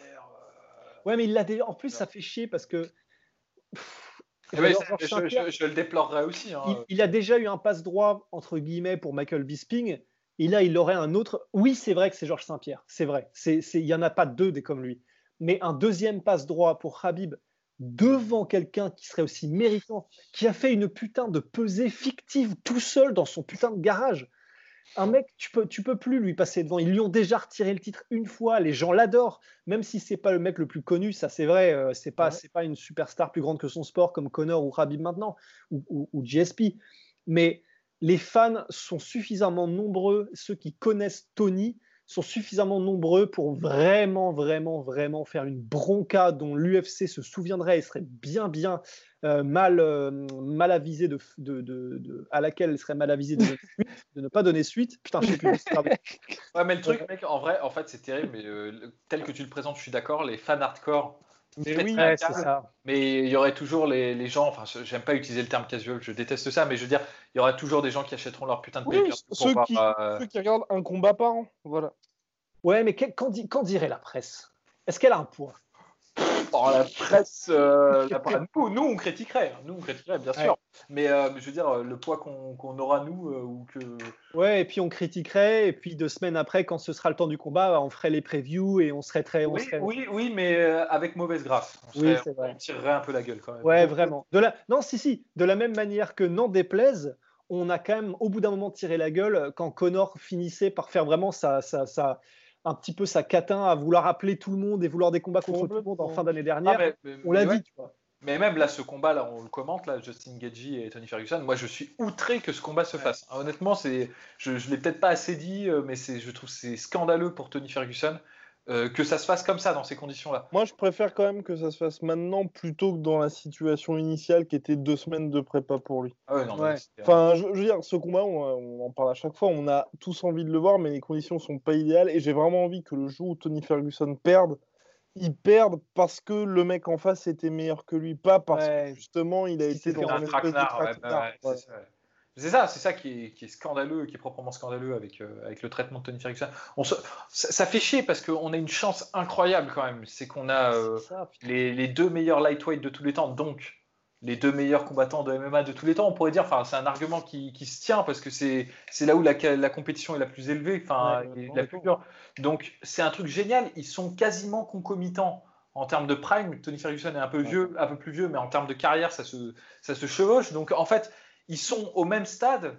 B: Ouais, mais il l'a déjà. En plus, ça fait chier parce que.
C: je, le déplorerais aussi. Hein.
B: Il, il, a déjà eu un passe droit entre guillemets pour Michael Bisping et là, il aurait un autre. Oui, c'est vrai que c'est Georges Saint-Pierre, c'est vrai. Il n'y en a pas deux des comme lui. Mais un deuxième passe droit pour Habib devant quelqu'un qui serait aussi méritant, qui a fait une putain de pesée fictive tout seul dans son putain de garage. Un mec, tu peux, tu peux plus lui passer devant. Ils lui ont déjà retiré le titre une fois. Les gens l'adorent, même si c'est pas le mec le plus connu. Ça, c'est vrai. Euh, c'est pas, c'est pas une superstar plus grande que son sport comme Connor ou Habib maintenant ou, ou, ou GSP. Mais les fans sont suffisamment nombreux, ceux qui connaissent Tony sont suffisamment nombreux pour vraiment, vraiment, vraiment faire une bronca dont l'UFC se souviendrait et serait bien, bien euh, mal, euh, mal avisé de, de, à laquelle elle serait mal avisée de, ne pas donner suite. Putain, je sais plus.
C: ouais, mais le truc, mec, en vrai, en fait, c'est terrible, mais euh, tel que tu le présentes, je suis d'accord. Les fans hardcore
B: mais oui, c'est ça.
C: Mais il y aurait toujours les, les gens, enfin, j'aime pas utiliser le terme casual, je déteste ça, mais je veux dire, il y aurait toujours des gens qui achèteront leur putain de
A: oui, ceux, qui, euh, ceux qui regardent un combat par an, voilà.
B: Ouais, mais qu'en dirait la presse? Est-ce qu'elle a un poids?
C: La presse, euh, nous, on critiquerait, hein. nous, on critiquerait, bien sûr. Mais euh, je veux dire, euh, le poids qu'on aura, nous, ou que.
B: Ouais, et puis on critiquerait, et puis deux semaines après, quand ce sera le temps du combat, on ferait les previews et on serait très.
C: oui, oui, oui, mais avec mauvaise grâce. On, oui, on tirerait un peu la gueule quand même.
B: Ouais, vraiment. De la... Non, si, si. De la même manière que n'en déplaise, on a quand même, au bout d'un moment, tiré la gueule quand Connor finissait par faire vraiment sa. sa, sa un petit peu sa catin à vouloir appeler tout le monde et vouloir des combats contre tout le monde en fin d'année dernière. Ah, on l'a dit, tu vois.
C: Mais même là, ce combat, là, on le commente, là, Justin Gagey et Tony Ferguson. Moi, je suis outré que ce combat se fasse. Honnêtement, c'est, je, je l'ai peut-être pas assez dit, euh, mais c'est, je trouve c'est scandaleux pour Tony Ferguson. Euh, que ça se fasse comme ça dans ces conditions-là.
A: Moi, je préfère quand même que ça se fasse maintenant plutôt que dans la situation initiale qui était deux semaines de prépa pour lui.
C: Ah
A: enfin, je, veux dire, ce combat, on, en parle à chaque fois, on a tous envie de le voir, mais les conditions sont pas idéales et j'ai vraiment envie que le jour où Tony Ferguson perde, il perde parce que le mec en face était meilleur que lui, pas parce que justement il a été dans un espèce de
C: c'est ça, c'est ça qui est, scandaleux, qui est proprement scandaleux avec, euh, avec le traitement de Tony Ferguson. On ça, fait chier parce qu'on a une chance incroyable quand même. C'est qu'on a euh, les, deux meilleurs lightweight de tous les temps, donc les deux meilleurs combattants de MMA de tous les temps. On pourrait dire, enfin, c'est un argument qui, qui, se tient parce que c'est là où la, la, compétition est la plus élevée, enfin, la plus dure. Donc c'est un truc génial. Ils sont quasiment concomitants en termes de prime. Tony Ferguson est un peu vieux, un peu plus vieux, mais en termes de carrière, ça se, ça se chevauche. Donc en fait ils sont au même stade,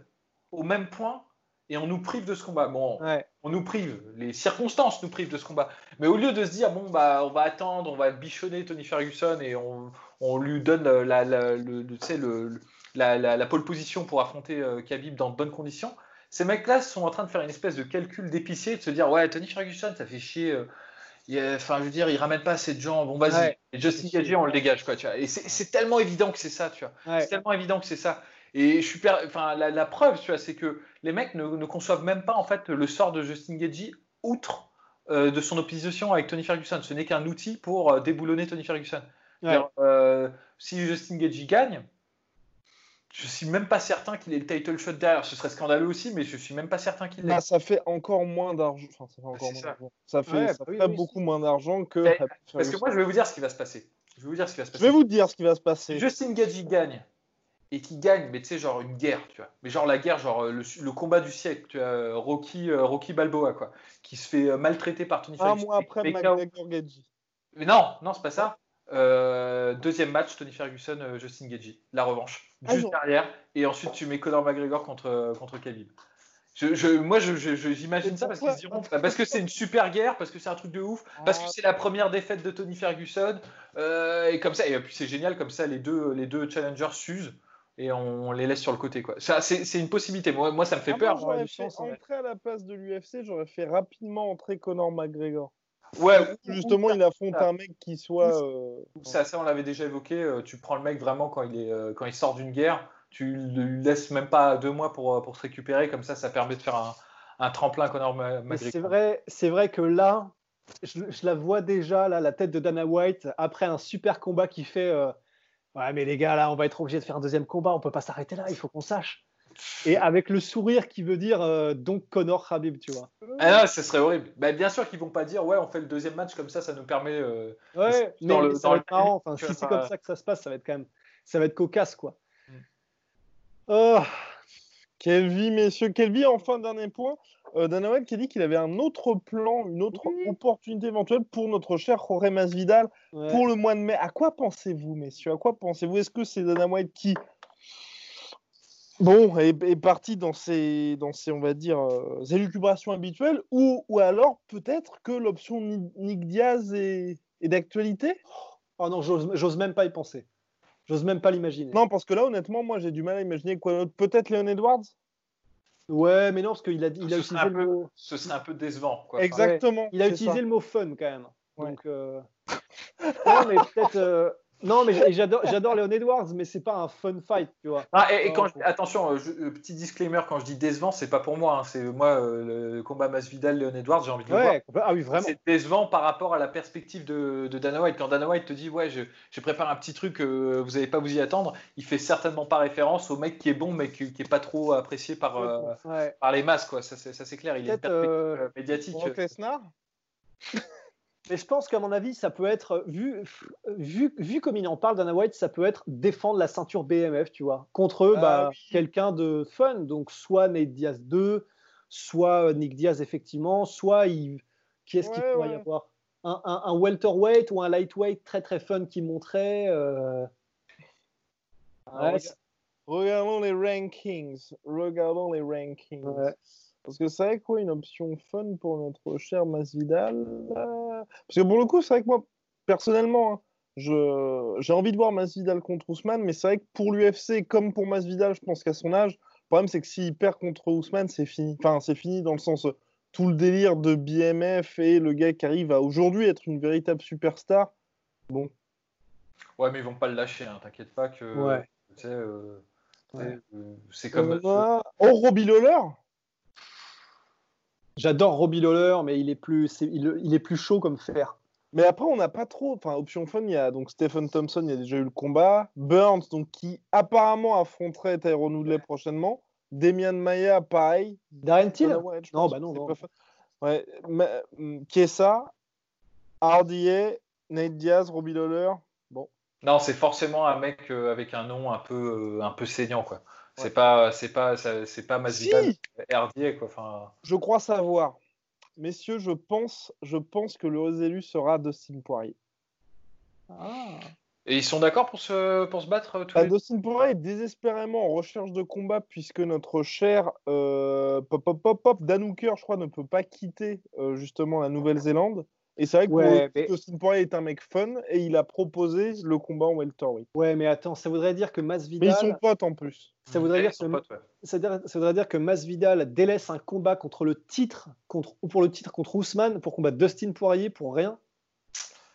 C: au même point, et on nous prive de ce combat. Bon, on nous prive, les circonstances nous privent de ce combat. Mais au lieu de se dire, bon, bah, on va attendre, on va bichonner Tony Ferguson et on, on lui donne la, la, le, le, la, la, pole position pour affronter euh, Khabib dans de bonnes conditions, ces mecs-là sont en train de faire une espèce de calcul d'épicier, de se dire, ouais, Tony Ferguson, ça fait chier. Euh, enfin, je veux dire, il ramène pas assez de gens. Bon, vas-y. Et Justin Gagey, on le dégage, quoi. Tu vois. Et c'est tellement évident que c'est ça, tu vois. C'est tellement évident que c'est ça. Et je suis enfin, la, preuve, tu vois, c'est que les mecs ne, conçoivent même pas en fait le sort de Justin Gagey outre euh, de son opposition avec Tony Ferguson. Ce n'est qu'un outil pour euh, déboulonner Tony Ferguson. Euh, si Justin Gagey gagne, je suis même pas certain qu'il ait le title shot derrière. Ce serait scandaleux aussi, mais je suis même pas certain qu'il l'ait.
A: Bah, ça fait encore moins d'argent. Enfin, ça fait encore moins Ça fait, bah beaucoup moins d'argent que.
C: parce que moi, je vais vous dire ce qui va se passer. Je vais vous dire ce qui va se passer.
A: Je vais vous dire ce qui va se passer.
C: Justin Gagey gagne et qui gagne, mais tu sais, genre une guerre, tu vois. Mais genre la guerre, genre le, le combat du siècle, tu vois, Rocky, Rocky Balboa, quoi, qui se fait maltraiter par Tony
A: Ferguson. Un mois après McGregor Gagey.
C: Mais non, non, c'est pas ça. Euh, deuxième match, Tony Ferguson, euh, Justin Gagey, la revanche, ah juste derrière, et ensuite tu mets Conor McGregor contre contre Khabib. Je, moi, j'imagine ça parce qu'ils diront parce que c'est une super guerre, parce que c'est un truc de ouf, parce que ah. c'est la première défaite de Tony Ferguson, euh, et comme ça, et puis c'est génial, comme ça, les deux, les deux challengers s'usent et on, les laisse sur le côté. Quoi. c'est, une possibilité. Moi, moi, ça me fait ah, peur.
A: Moi, j'aurais fait à la place de l'UFC, j'aurais fait rapidement entrer Conor McGregor.
C: Ouais,
A: justement, il affronte un mec qui soit.
C: Euh, ça, ça, on l'avait déjà évoqué. Euh, tu prends le mec vraiment quand il, est, euh, quand il sort d'une guerre, tu lui laisses même pas deux mois pour, pour se récupérer. Comme ça, ça permet de faire un, un tremplin Conor McGregor.
B: C'est vrai, c'est vrai que là, je, la vois déjà, là, la tête de Dana White, après un super combat qui fait. Ouais, mais les gars, là, on va être obligé de faire un deuxième combat. On peut pas s'arrêter là. Il faut qu'on sache et avec le sourire qui veut dire euh, donc Connor Habib, tu vois.
C: Ah non, ce serait horrible. Bah, bien sûr qu'ils vont pas dire ouais, on fait le deuxième match comme ça, ça nous permet. Euh,
B: ouais, mais, le, ça va être marrant. Enfin, si c'est comme ça que ça se passe, ça va être quand même, ça va être cocasse quoi. Mm.
A: Oh, quelle vie, messieurs, quelle vie. Enfin, dernier point. Euh, Dana White qui a dit qu'il avait un autre plan, une autre opportunité éventuelle pour notre cher Jorge Masvidal pour le mois de mai. À quoi pensez-vous, messieurs? À quoi pensez-vous? Est-ce que c'est Dana White qui bon, est, parti dans ses, dans ses, on va dire, euh, élucubrations habituelles, ou, ou alors peut-être que l'option Nick Diaz est, d'actualité?
B: Oh non, j'ose même pas y penser. J'ose même pas l'imaginer.
A: Non, parce que là, honnêtement, moi, j'ai du mal à imaginer quoi d'autre. Peut-être Leon Edwards?
B: Ouais, mais non, parce qu'il a, il a utilisé
C: le
B: mot.
C: Ce serait un peu décevant. Quoi.
A: Exactement.
B: il a utilisé le mot fun quand même. Donc, euh, non, mais peut-être. Euh, non, mais j'adore, Leon Edwards, mais c'est pas un fun fight, tu vois.
C: Ah, et, quand attention, euh, euh, petit disclaimer, quand je dis décevant, c'est pas pour moi. Hein, c'est moi euh, le combat Masvidal, Leon Edwards, j'ai envie de le voir.
B: Ah oui, vraiment.
C: C'est décevant par rapport à la perspective de, Dana White. Quand Dana White te dit, ouais, je, je prépare un petit truc, vous n'allez pas vous y attendre, il fait certainement pas référence au mec qui est bon, mais qui, qui est pas trop apprécié par, par les masses, quoi. Ça, c'est clair. Il est une médiatique.
B: Mais je pense qu'à mon avis, ça peut être, vu, vu, vu comme il en parle, Dana White, ça peut être défendre la ceinture BMF, tu vois. Contre eux, ah bah, quelqu'un de fun. Donc, soit Nate Diaz 2, soit Nick Diaz, effectivement, soit il... qui est-ce qu'il pourrait y avoir? Un, un, welterweight ou un lightweight très très fun qui montrait. Euh,
A: regardons les rankings. Regardons les rankings. Parce que c'est vrai quoi, une option fun pour notre cher Masvidal. Euh, parce que pour le coup, c'est vrai que moi, personnellement, hein, j'ai envie de voir Masvidal contre Ousmane, mais c'est vrai que pour l'UFC, comme pour Masvidal, je pense qu'à son âge, le problème c'est que s'il perd contre Ousmane, c'est fini. Enfin, c'est fini dans le sens tout le délire de BMF et le gars qui arrive à aujourd'hui être une véritable superstar. Bon.
C: Ouais, mais ils vont pas le lâcher, hein, t'inquiète pas que.
B: Ouais.
C: Euh, euh, c'est comme.
A: oh, Robbie Lawler
B: J'adore Robbie Lawler, mais il est plus, il, est plus chaud comme fer.
A: Mais après, on n'a pas trop. Enfin, option fun, il y a donc Stephen Thompson, il y a déjà eu le combat. Burns, donc qui apparemment affronterait Tyrone Woodley prochainement. Demian Maya, pareil.
B: Darren Till? Non, bah non, non.
A: Ouais, Kessa, RDA, Nate Diaz, Robbie Lawler.
C: Non, c'est forcément un mec euh, avec un nom un peu, euh, un peu saignant, quoi. C'est pas, c'est pas, c'est pas si quoi. Enfin...
A: Je crois savoir, messieurs, je pense, je pense que le élu sera Dustin Poirier.
B: Ah.
C: Et ils sont d'accord pour se, pour se battre tous
A: bah, Dustin Poirier est désespérément en recherche de combat puisque notre cher euh, pop pop pop je crois, ne peut pas quitter euh, justement la Nouvelle-Zélande. Et c'est vrai que ouais, Dustin Poirier est un mec fun et il a proposé le combat en welterweight.
B: Ouais, mais attends, ça voudrait dire que Masvidal.
A: Mais ils sont potes en plus.
B: Ça voudrait, dire que... ça, voudrait dire que Masvidal délaisse un combat contre le titre, contre... ou pour le titre contre Ousmane pour combattre Dustin Poirier pour rien?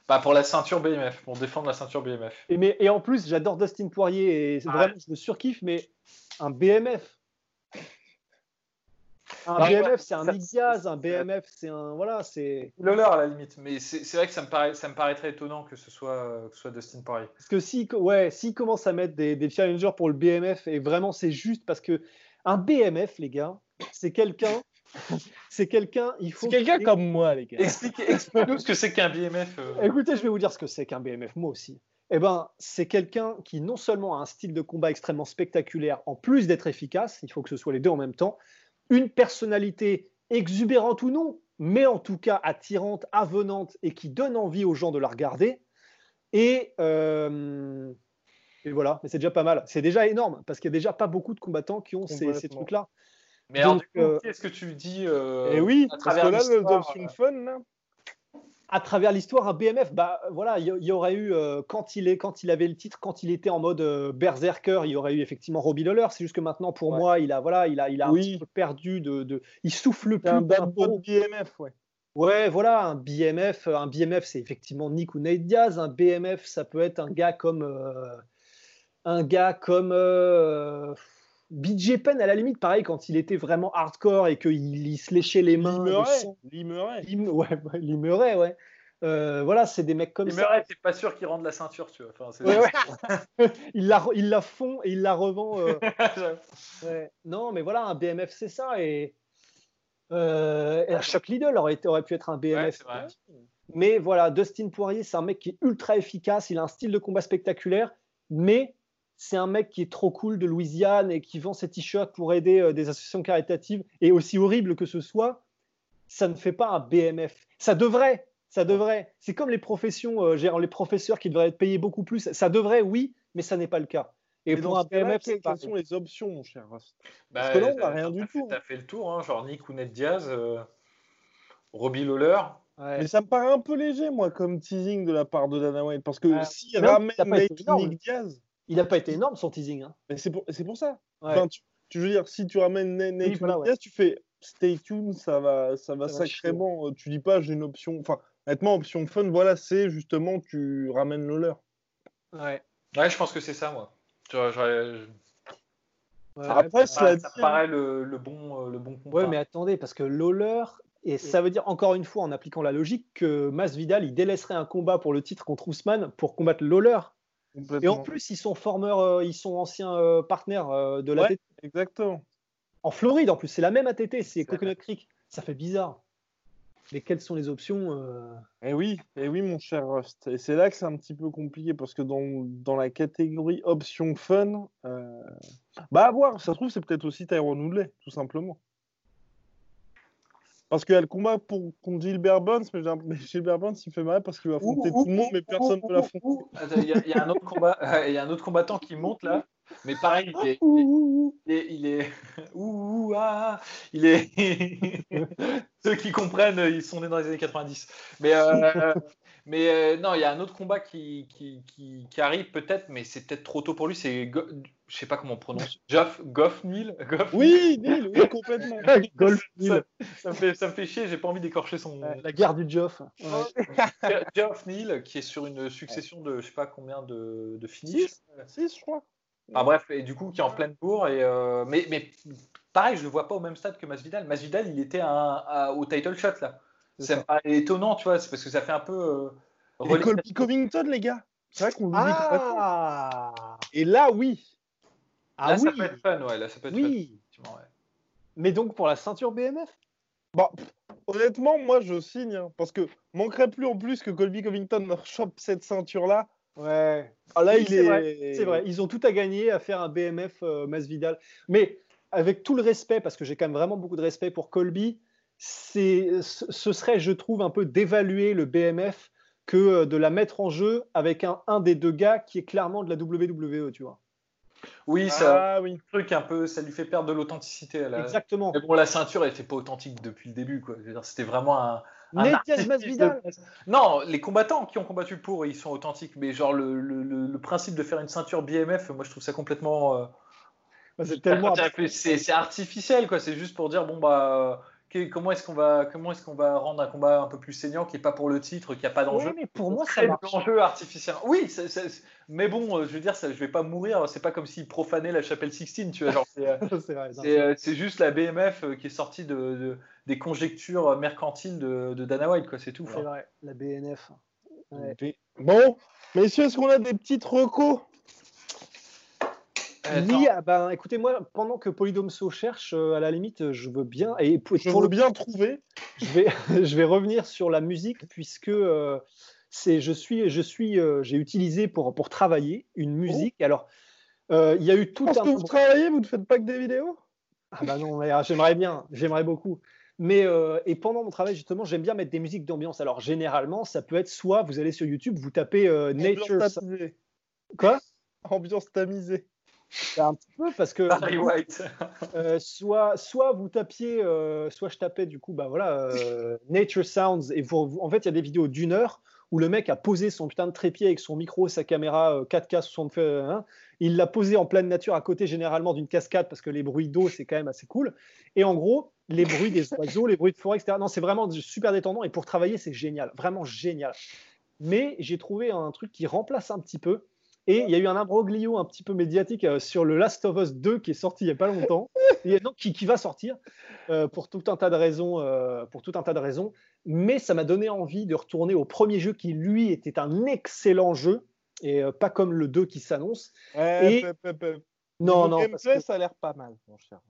C: Bah pour la ceinture BMF, pour défendre la ceinture BMF.
B: Et, mais, et en plus, j'adore Dustin Poirier et vraiment, je me surkiffe, mais un BMF, un BMF, c'est un Nick un BMF, c'est un. Voilà, c'est.
C: L'honneur à la limite, mais c'est vrai que ça me, paraît, ça me paraîtrait étonnant que ce soit, que ce soit Dustin Poirier.
B: Parce que si, ouais, s'il commence à mettre des, des, challengers pour le BMF, et vraiment c'est juste parce que un BMF, les gars, c'est quelqu'un. c'est quelqu'un, il faut.
A: C'est quelqu'un comme moi, les gars.
C: Expliquez-nous ce que c'est qu'un BMF.
B: Euh. Écoutez, je vais vous dire ce que c'est qu'un BMF, moi aussi. eh ben, c'est quelqu'un qui non seulement a un style de combat extrêmement spectaculaire, en plus d'être efficace, il faut que ce soit les deux en même temps, une personnalité exubérante ou non, mais en tout cas attirante, avenante et qui donne envie aux gens de la regarder. Et, euh, et voilà, mais c'est déjà pas mal. C'est déjà énorme parce qu'il n'y a déjà pas beaucoup de combattants qui ont ces, ces trucs-là.
C: Mais alors, du coup, euh, qu'est-ce que tu dis euh,
A: Et oui, à travers parce que là, l'option fun, là
B: à travers l'histoire, un BMF, bah voilà, il y, aurait eu quand il est, quand il avait le titre, quand il était en mode berserker, il y aurait eu effectivement Robbie Lawler. C'est juste que maintenant, pour moi, il a voilà, il a, il a un petit peu perdu de, de, il souffle plus.
A: Un BMF, ouais.
B: Ouais, voilà, un BMF, un BMF, c'est effectivement Nick ou Nate Diaz. Un BMF, ça peut être un gars comme un gars comme BJ Penn, à la limite, pareil, quand il était vraiment hardcore et qu'il il se léchait les mains.
A: Limeray.
B: Lim, ouais, Limeray, ouais. Euh, voilà, c'est des mecs comme
C: Limeray, ça. t'es pas sûr qu'ils rendent la ceinture, tu vois.
B: Enfin, ouais, ouais. il, la, il la font et il la revend. Euh... ouais. Non, mais voilà, un BMF, c'est ça. Et, euh, Chuck Liddell aurait, aurait, pu être un BMF. mais voilà, Dustin Poirier, c'est un mec qui est ultra efficace. Il a un style de combat spectaculaire, mais c'est un mec qui est trop cool de Louisiane et qui vend ses t-shirts pour aider euh, des associations caritatives. Et aussi horrible que ce soit, ça ne fait pas un BMF. Ça devrait, ça devrait. C'est comme les professions, euh, les professeurs qui devraient être payés beaucoup plus. Ça devrait, oui, mais ça n'est pas le cas.
A: Et, pour un BMF, quelles sont les options, mon cher Parce bah, que là, on n'a rien du tout.
C: Tu as fait le tour, hein, genre Nick ou Ned Diaz, euh, Robbie Lawler.
A: Mais ça me paraît un peu léger, moi, comme teasing de la part de Dana White. Parce que si ramène Nick Diaz
B: il n'a pas été énorme son teasing. Hein.
A: Mais c'est pour, pour, ça. Enfin, tu, veux dire, si tu ramènes Nate tu fais stay tuned, ça va, ça va sacrément. Euh, tu dis pas j'ai une option. Enfin, honnêtement, option fun, voilà, c'est justement tu ramènes le leur.
C: Ouais. Ouais, je pense que c'est ça, moi. Tu vois,
A: Après,
C: ça, ça, paraît le, le, bon, euh, le bon
B: Ouais, mais attendez, parce que Lawler, et ça veut dire encore une fois, en appliquant la logique, que Masvidal, il délaisserait un combat pour le titre contre Ousmane pour combattre Lawler. Et en plus, ils sont formeurs, euh, ils sont anciens euh, partenaires euh, de l'ATT.
A: exactement.
B: En Floride, en plus, c'est la même ATT, c'est Coconut Creek. Ça fait bizarre. Mais quelles sont les options
A: Eh oui, eh oui, mon cher Rust. Et c'est là que c'est un petit peu compliqué parce que dans, dans la catégorie option fun, bah à voir. Ça se trouve, c'est peut-être aussi Tyrone Woodley, tout simplement. Parce qu'il y a le combat pour, contre Gilbert Burns, mais, Gilbert Burns, il fait mal parce qu'il va affronter tout le monde, mais personne ne peut l'affronter.
C: Il y, a un autre combat, il y a un autre combattant qui monte là, mais pareil, il est, il est, il est, ouh, ah, il est, ceux qui comprennent, ils sont nés dans les années 90. Mais euh, mais euh, non, il y a un autre combat qui, qui, qui, arrive peut-être, mais c'est peut-être trop tôt pour lui. C'est, je sais pas comment on prononce. Geoff Goff Neil
A: Oui, Neil, oui, complètement.
B: Golf
C: Ça, ça, me fait, ça me fait chier, j'ai pas envie d'écorcher son.
B: la guerre du Geoff.
C: Geoff Neil, qui est sur une succession de je sais pas combien de, de finishes.
A: 6, je crois.
C: Enfin bref, et du coup, qui est en pleine bourre. Et, euh, mais, mais pareil, je le vois pas au même stade que Masvidal. Masvidal, il était au title shot là. C'est étonnant, tu vois, c'est parce que ça fait un peu.
A: Euh, Colby Covington, les gars. C'est vrai qu'on l'oublie
B: ah
A: Et là, oui.
C: Ah là, oui. ça peut être fun, ouais. Là, ça peut être
B: oui.
C: fun. Ouais.
B: Mais donc pour la ceinture BMF
A: Bon, honnêtement, moi je signe. Hein, parce que manquerait plus en plus que Colby Covington chope cette ceinture-là.
B: Ouais. Ah, là, il est. C'est vrai. Ils ont tout à gagner à faire un BMF euh, Masvidal. Mais avec tout le respect, parce que j'ai quand même vraiment beaucoup de respect pour Colby, ce serait, je trouve, un peu d'évaluer le BMF que euh, de la mettre en jeu avec un, un des deux gars qui est clairement de la WWE, tu vois.
C: Oui, ça, ah, oui. truc un peu, ça lui fait perdre de l'authenticité.
B: Exactement.
C: Mais bon, la ceinture, elle fait pas authentique depuis le début, quoi. C'était vraiment un. un Non, les combattants qui ont combattu pour, ils sont authentiques, mais genre le, le, le, principe de faire une ceinture BMF, moi je trouve ça complètement. Euh,
B: c'est tellement.
C: C'est artificiel, quoi. C'est juste pour dire, bon, bah comment est-ce qu'on va comment est-ce qu'on va rendre un combat un peu plus saignant qui est pas pour le titre qui a pas d'enjeu?
B: Oui, mais pour moi ça marche.
C: enjeu artificiel. Oui mais bon euh, je veux dire ça, je vais pas mourir c'est pas comme s'il profanait la chapelle Sixtine tu vois euh, euh, c'est juste la BMF qui est sortie de, des conjectures mercantiles de, Dana White quoi c'est tout
B: c'est vrai la BNF
A: bon messieurs est-ce qu'on a des petites recos?
B: Oui, ah ben, écoutez, moi, pendant que Polydomso cherche, euh, à la limite, je veux bien.
A: Et pour, je veux le bien trouver.
B: Je vais, je vais revenir sur la musique, puisque euh, C'est je suis, je suis, euh, j'ai utilisé pour pour travailler une musique. Alors, euh, il y a eu tout
A: Parce
B: un.
A: que vous travaillez, vous ne faites pas que des vidéos?
B: Ah bah non, mais, ah, j'aimerais bien, j'aimerais beaucoup. Mais euh, et pendant mon travail justement, j'aime bien mettre des musiques d'ambiance. Alors généralement, ça peut être soit vous allez sur YouTube, vous tapez euh, Nature.
A: Ambiance tamisée.
B: Quoi?
A: Ambiance tamisée.
B: Un petit peu parce que
C: Barry White.
B: Euh, soit, soit vous tapiez, euh, soit je tapais du coup, bah voilà, euh, Nature Sounds, et vous, en fait, il y a des vidéos d'une heure où le mec a posé son putain de trépied avec son micro, sa caméra euh, 4K 60, euh, hein. il l'a posé en pleine nature à côté généralement d'une cascade parce que les bruits d'eau c'est quand même assez cool. Et en gros, les bruits des oiseaux, les bruits de forêt, etc. Non, c'est vraiment super détendant et pour travailler c'est génial, vraiment génial. Mais j'ai trouvé un truc qui remplace un petit peu. Et il y a eu un imbroglio un petit peu médiatique euh, sur le Last of Us 2 qui est sorti il n'y a pas longtemps, et donc qui, qui va sortir euh, pour tout un tas de raisons. euh, pour tout un tas de raisons. Mais ça m'a donné envie de retourner au premier jeu qui lui était un excellent jeu et euh, pas comme le 2 qui s'annonce.
A: Ouais,
B: Et-
A: pep.
B: Non,
A: Niveau
B: non,
A: gameplay,
B: que
A: ça a l'air pas mal, mon cher.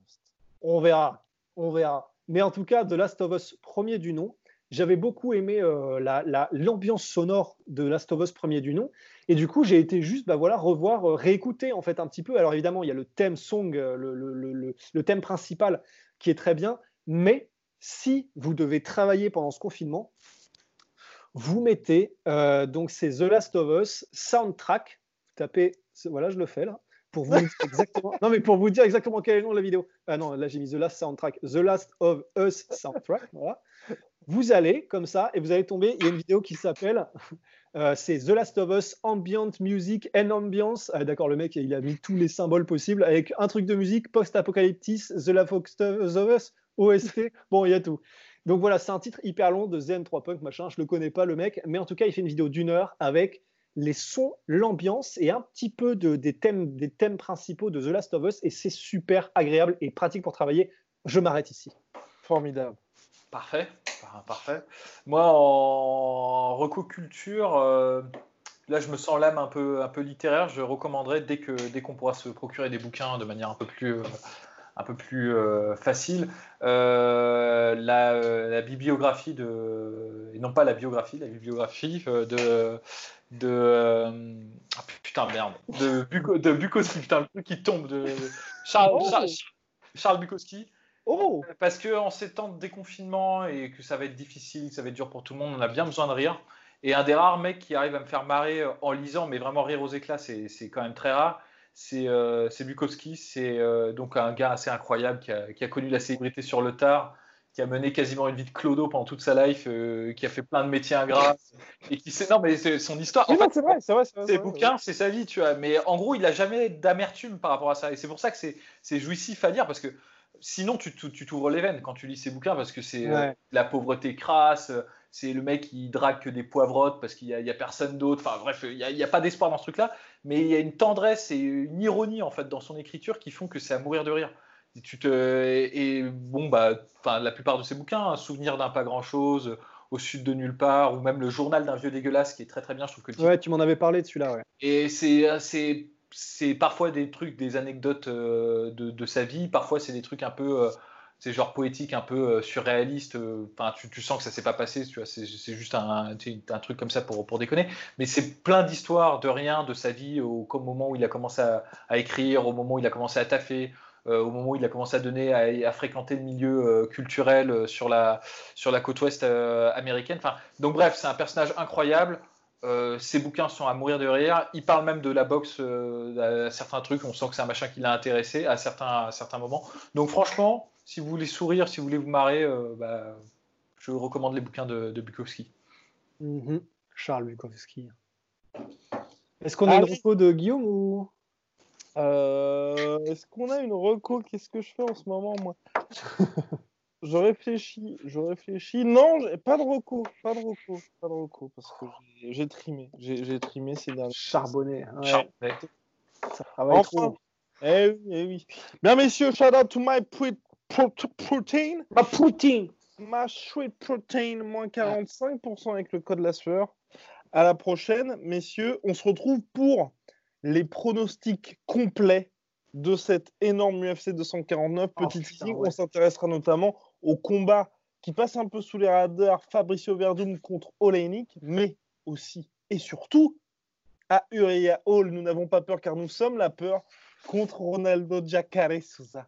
B: On verra, on verra. Mais en tout cas, The Last of Us premier du nom, j'avais beaucoup aimé euh, la- la- l'ambiance sonore de Last of Us premier du nom. Et du coup, j'ai été juste bah voilà, revoir, euh, réécouter en fait un petit peu. Alors évidemment, il y a le thème song, euh, le, le- le- le- le thème principal qui est très bien. Mais si vous devez travailler pendant ce confinement, vous mettez, euh, donc c'est The Last of Us soundtrack. Vous tapez, voilà, je le fais là, pour vous dire exactement. non, mais pour vous dire exactement quel est le nom de la vidéo. Ah non, là j'ai mis The Last Soundtrack, The Last of Us Soundtrack. Voilà. Vous allez comme ça et vous allez tomber. Il y a une vidéo qui s'appelle, euh, c'est The Last of Us Ambient Music and Ambience. Ah, D'accord, le mec il a mis tous les symboles possibles avec un truc de musique post-apocalyptique, The Last of Us, OST. Bon, il y a tout. Donc voilà, c'est un titre hyper long de ZN3 Punk, machin. Je le connais pas, le mec, mais en tout cas, il fait une vidéo d'une heure avec les sons, l'ambiance et un petit peu de, des, thèmes, des thèmes principaux de The Last of Us. Et c'est super agréable et pratique pour travailler. Je m'arrête ici.
A: Formidable.
C: Parfait, Par- parfait. Moi, en recoculture, euh, là, je me sens l'âme un peu, un peu littéraire. Je recommanderais dès que dès qu'on pourra se procurer des bouquins de manière un peu plus, euh, un peu plus euh, facile, la, la bibliographie de, et non pas la biographie, la bibliographie de de ah, putain merde de, Buko- de Bukowski putain le truc qui tombe de Charles,
B: Oh.
C: Charles, Charles Bukowski
B: Oh
C: parce que en ces temps de déconfinement et que ça va être difficile, que ça va être dur pour tout le monde, on a bien besoin de rire. Et un des rares mecs qui arrive à me faire marrer euh, en lisant, mais vraiment rire aux éclats, c'est quand même très rare. C'est euh, Bukowski, c'est euh, donc un gars assez incroyable qui a, qui a connu la célébrité sur le tard, qui a mené quasiment une vie de clodo pendant toute sa life, euh, qui a fait plein de métiers ingrats et qui sait non mais c'est son histoire.
A: Oui, c'est vrai, c'est vrai. c'est vrai,
C: ses
A: c'est vrai.
C: bouquins, c'est sa vie, tu vois. Mais en gros, il a jamais d'amertume par rapport à ça. Et c'est pour ça que c'est c'est jouissif à lire parce que sinon, tu tu- t'ouvres les veines quand tu lis ses bouquins parce que c'est euh, la pauvreté crasse. euh, C'est le mec qui drague que des poivrottes parce qu'il n'y a, a personne d'autre. Enfin bref, il n'y a, pas d'espoir dans ce truc-là. Mais il y a une tendresse et une ironie en fait dans son écriture qui font que c'est à mourir de rire. Et, tu te, et bon, bah, la plupart de ses bouquins, un souvenir d'un pas grand-chose, au sud de nulle part, ou même le journal d'un vieux dégueulasse qui est très très bien. Je trouve que
B: Ouais, tu m'en avais parlé de celui-là, ouais.
C: et c'est c'est c'est parfois des trucs, des anecdotes euh, de, sa vie. Parfois, c'est des trucs un peu, euh, c'est genre poétique, un peu euh, surréaliste. Enfin, tu, sens que ça s'est pas passé. Tu vois, c'est juste un, truc comme ça pour pour déconner. Mais c'est plein d'histoires de rien, de sa vie, au, moment où il a commencé à, écrire, au moment où il a commencé à taffer. au moment où il a commencé à donner, à, à fréquenter le milieu culturel sur la sur la côte ouest américaine. Enfin, donc bref, c'est un personnage incroyable. Euh, ses bouquins sont à mourir de rire. Il parle même de la boxe euh, à certains trucs. On sent que c'est un machin qui l'a intéressé à certains, à certains moments. Donc franchement, si vous voulez sourire, si vous voulez vous marrer, euh, bah, je vous recommande les bouquins de, de Bukowski.
B: Mhm. Charles Bukowski. Est-ce qu'on a une reco de Guillaume ou?
A: Euh, Est-ce qu'on a une reco? Qu'est-ce que je fais en ce moment, moi? Je réfléchis, je réfléchis. Non, pas de reco, pas de reco, pas de reco, parce que j'ai- trimé, j'ai trimé ces derniers.
B: Charbonnet ouais,
C: Chardonnay.
B: ça travaille
A: Enfin.
B: trop.
A: Eh oui, eh oui. Bien, messieurs, shout out to my protein.
B: Ma Poutine
A: Ma sweet protein, moins 45% avec le code la sueur. À la prochaine, messieurs. On se retrouve pour les pronostics complets de cette énorme UFC 249.
B: Oh,
A: Petit
B: putain,
A: teasing,
B: ouais.
A: on s'intéressera notamment au combat qui passe un peu sous les radars, Fabricio Verdum contre Oleinik, mais aussi et surtout, à Uriah Hall, nous n'avons pas peur car nous sommes la peur contre Ronaldo Jacare Souza.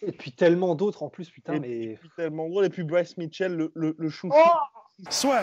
B: Et puis tellement d'autres en plus, putain,
A: et
B: mais.
A: Puis tellement drôle. Et puis Bryce Mitchell, le, le, le chouchou.
B: Oh
D: Soit.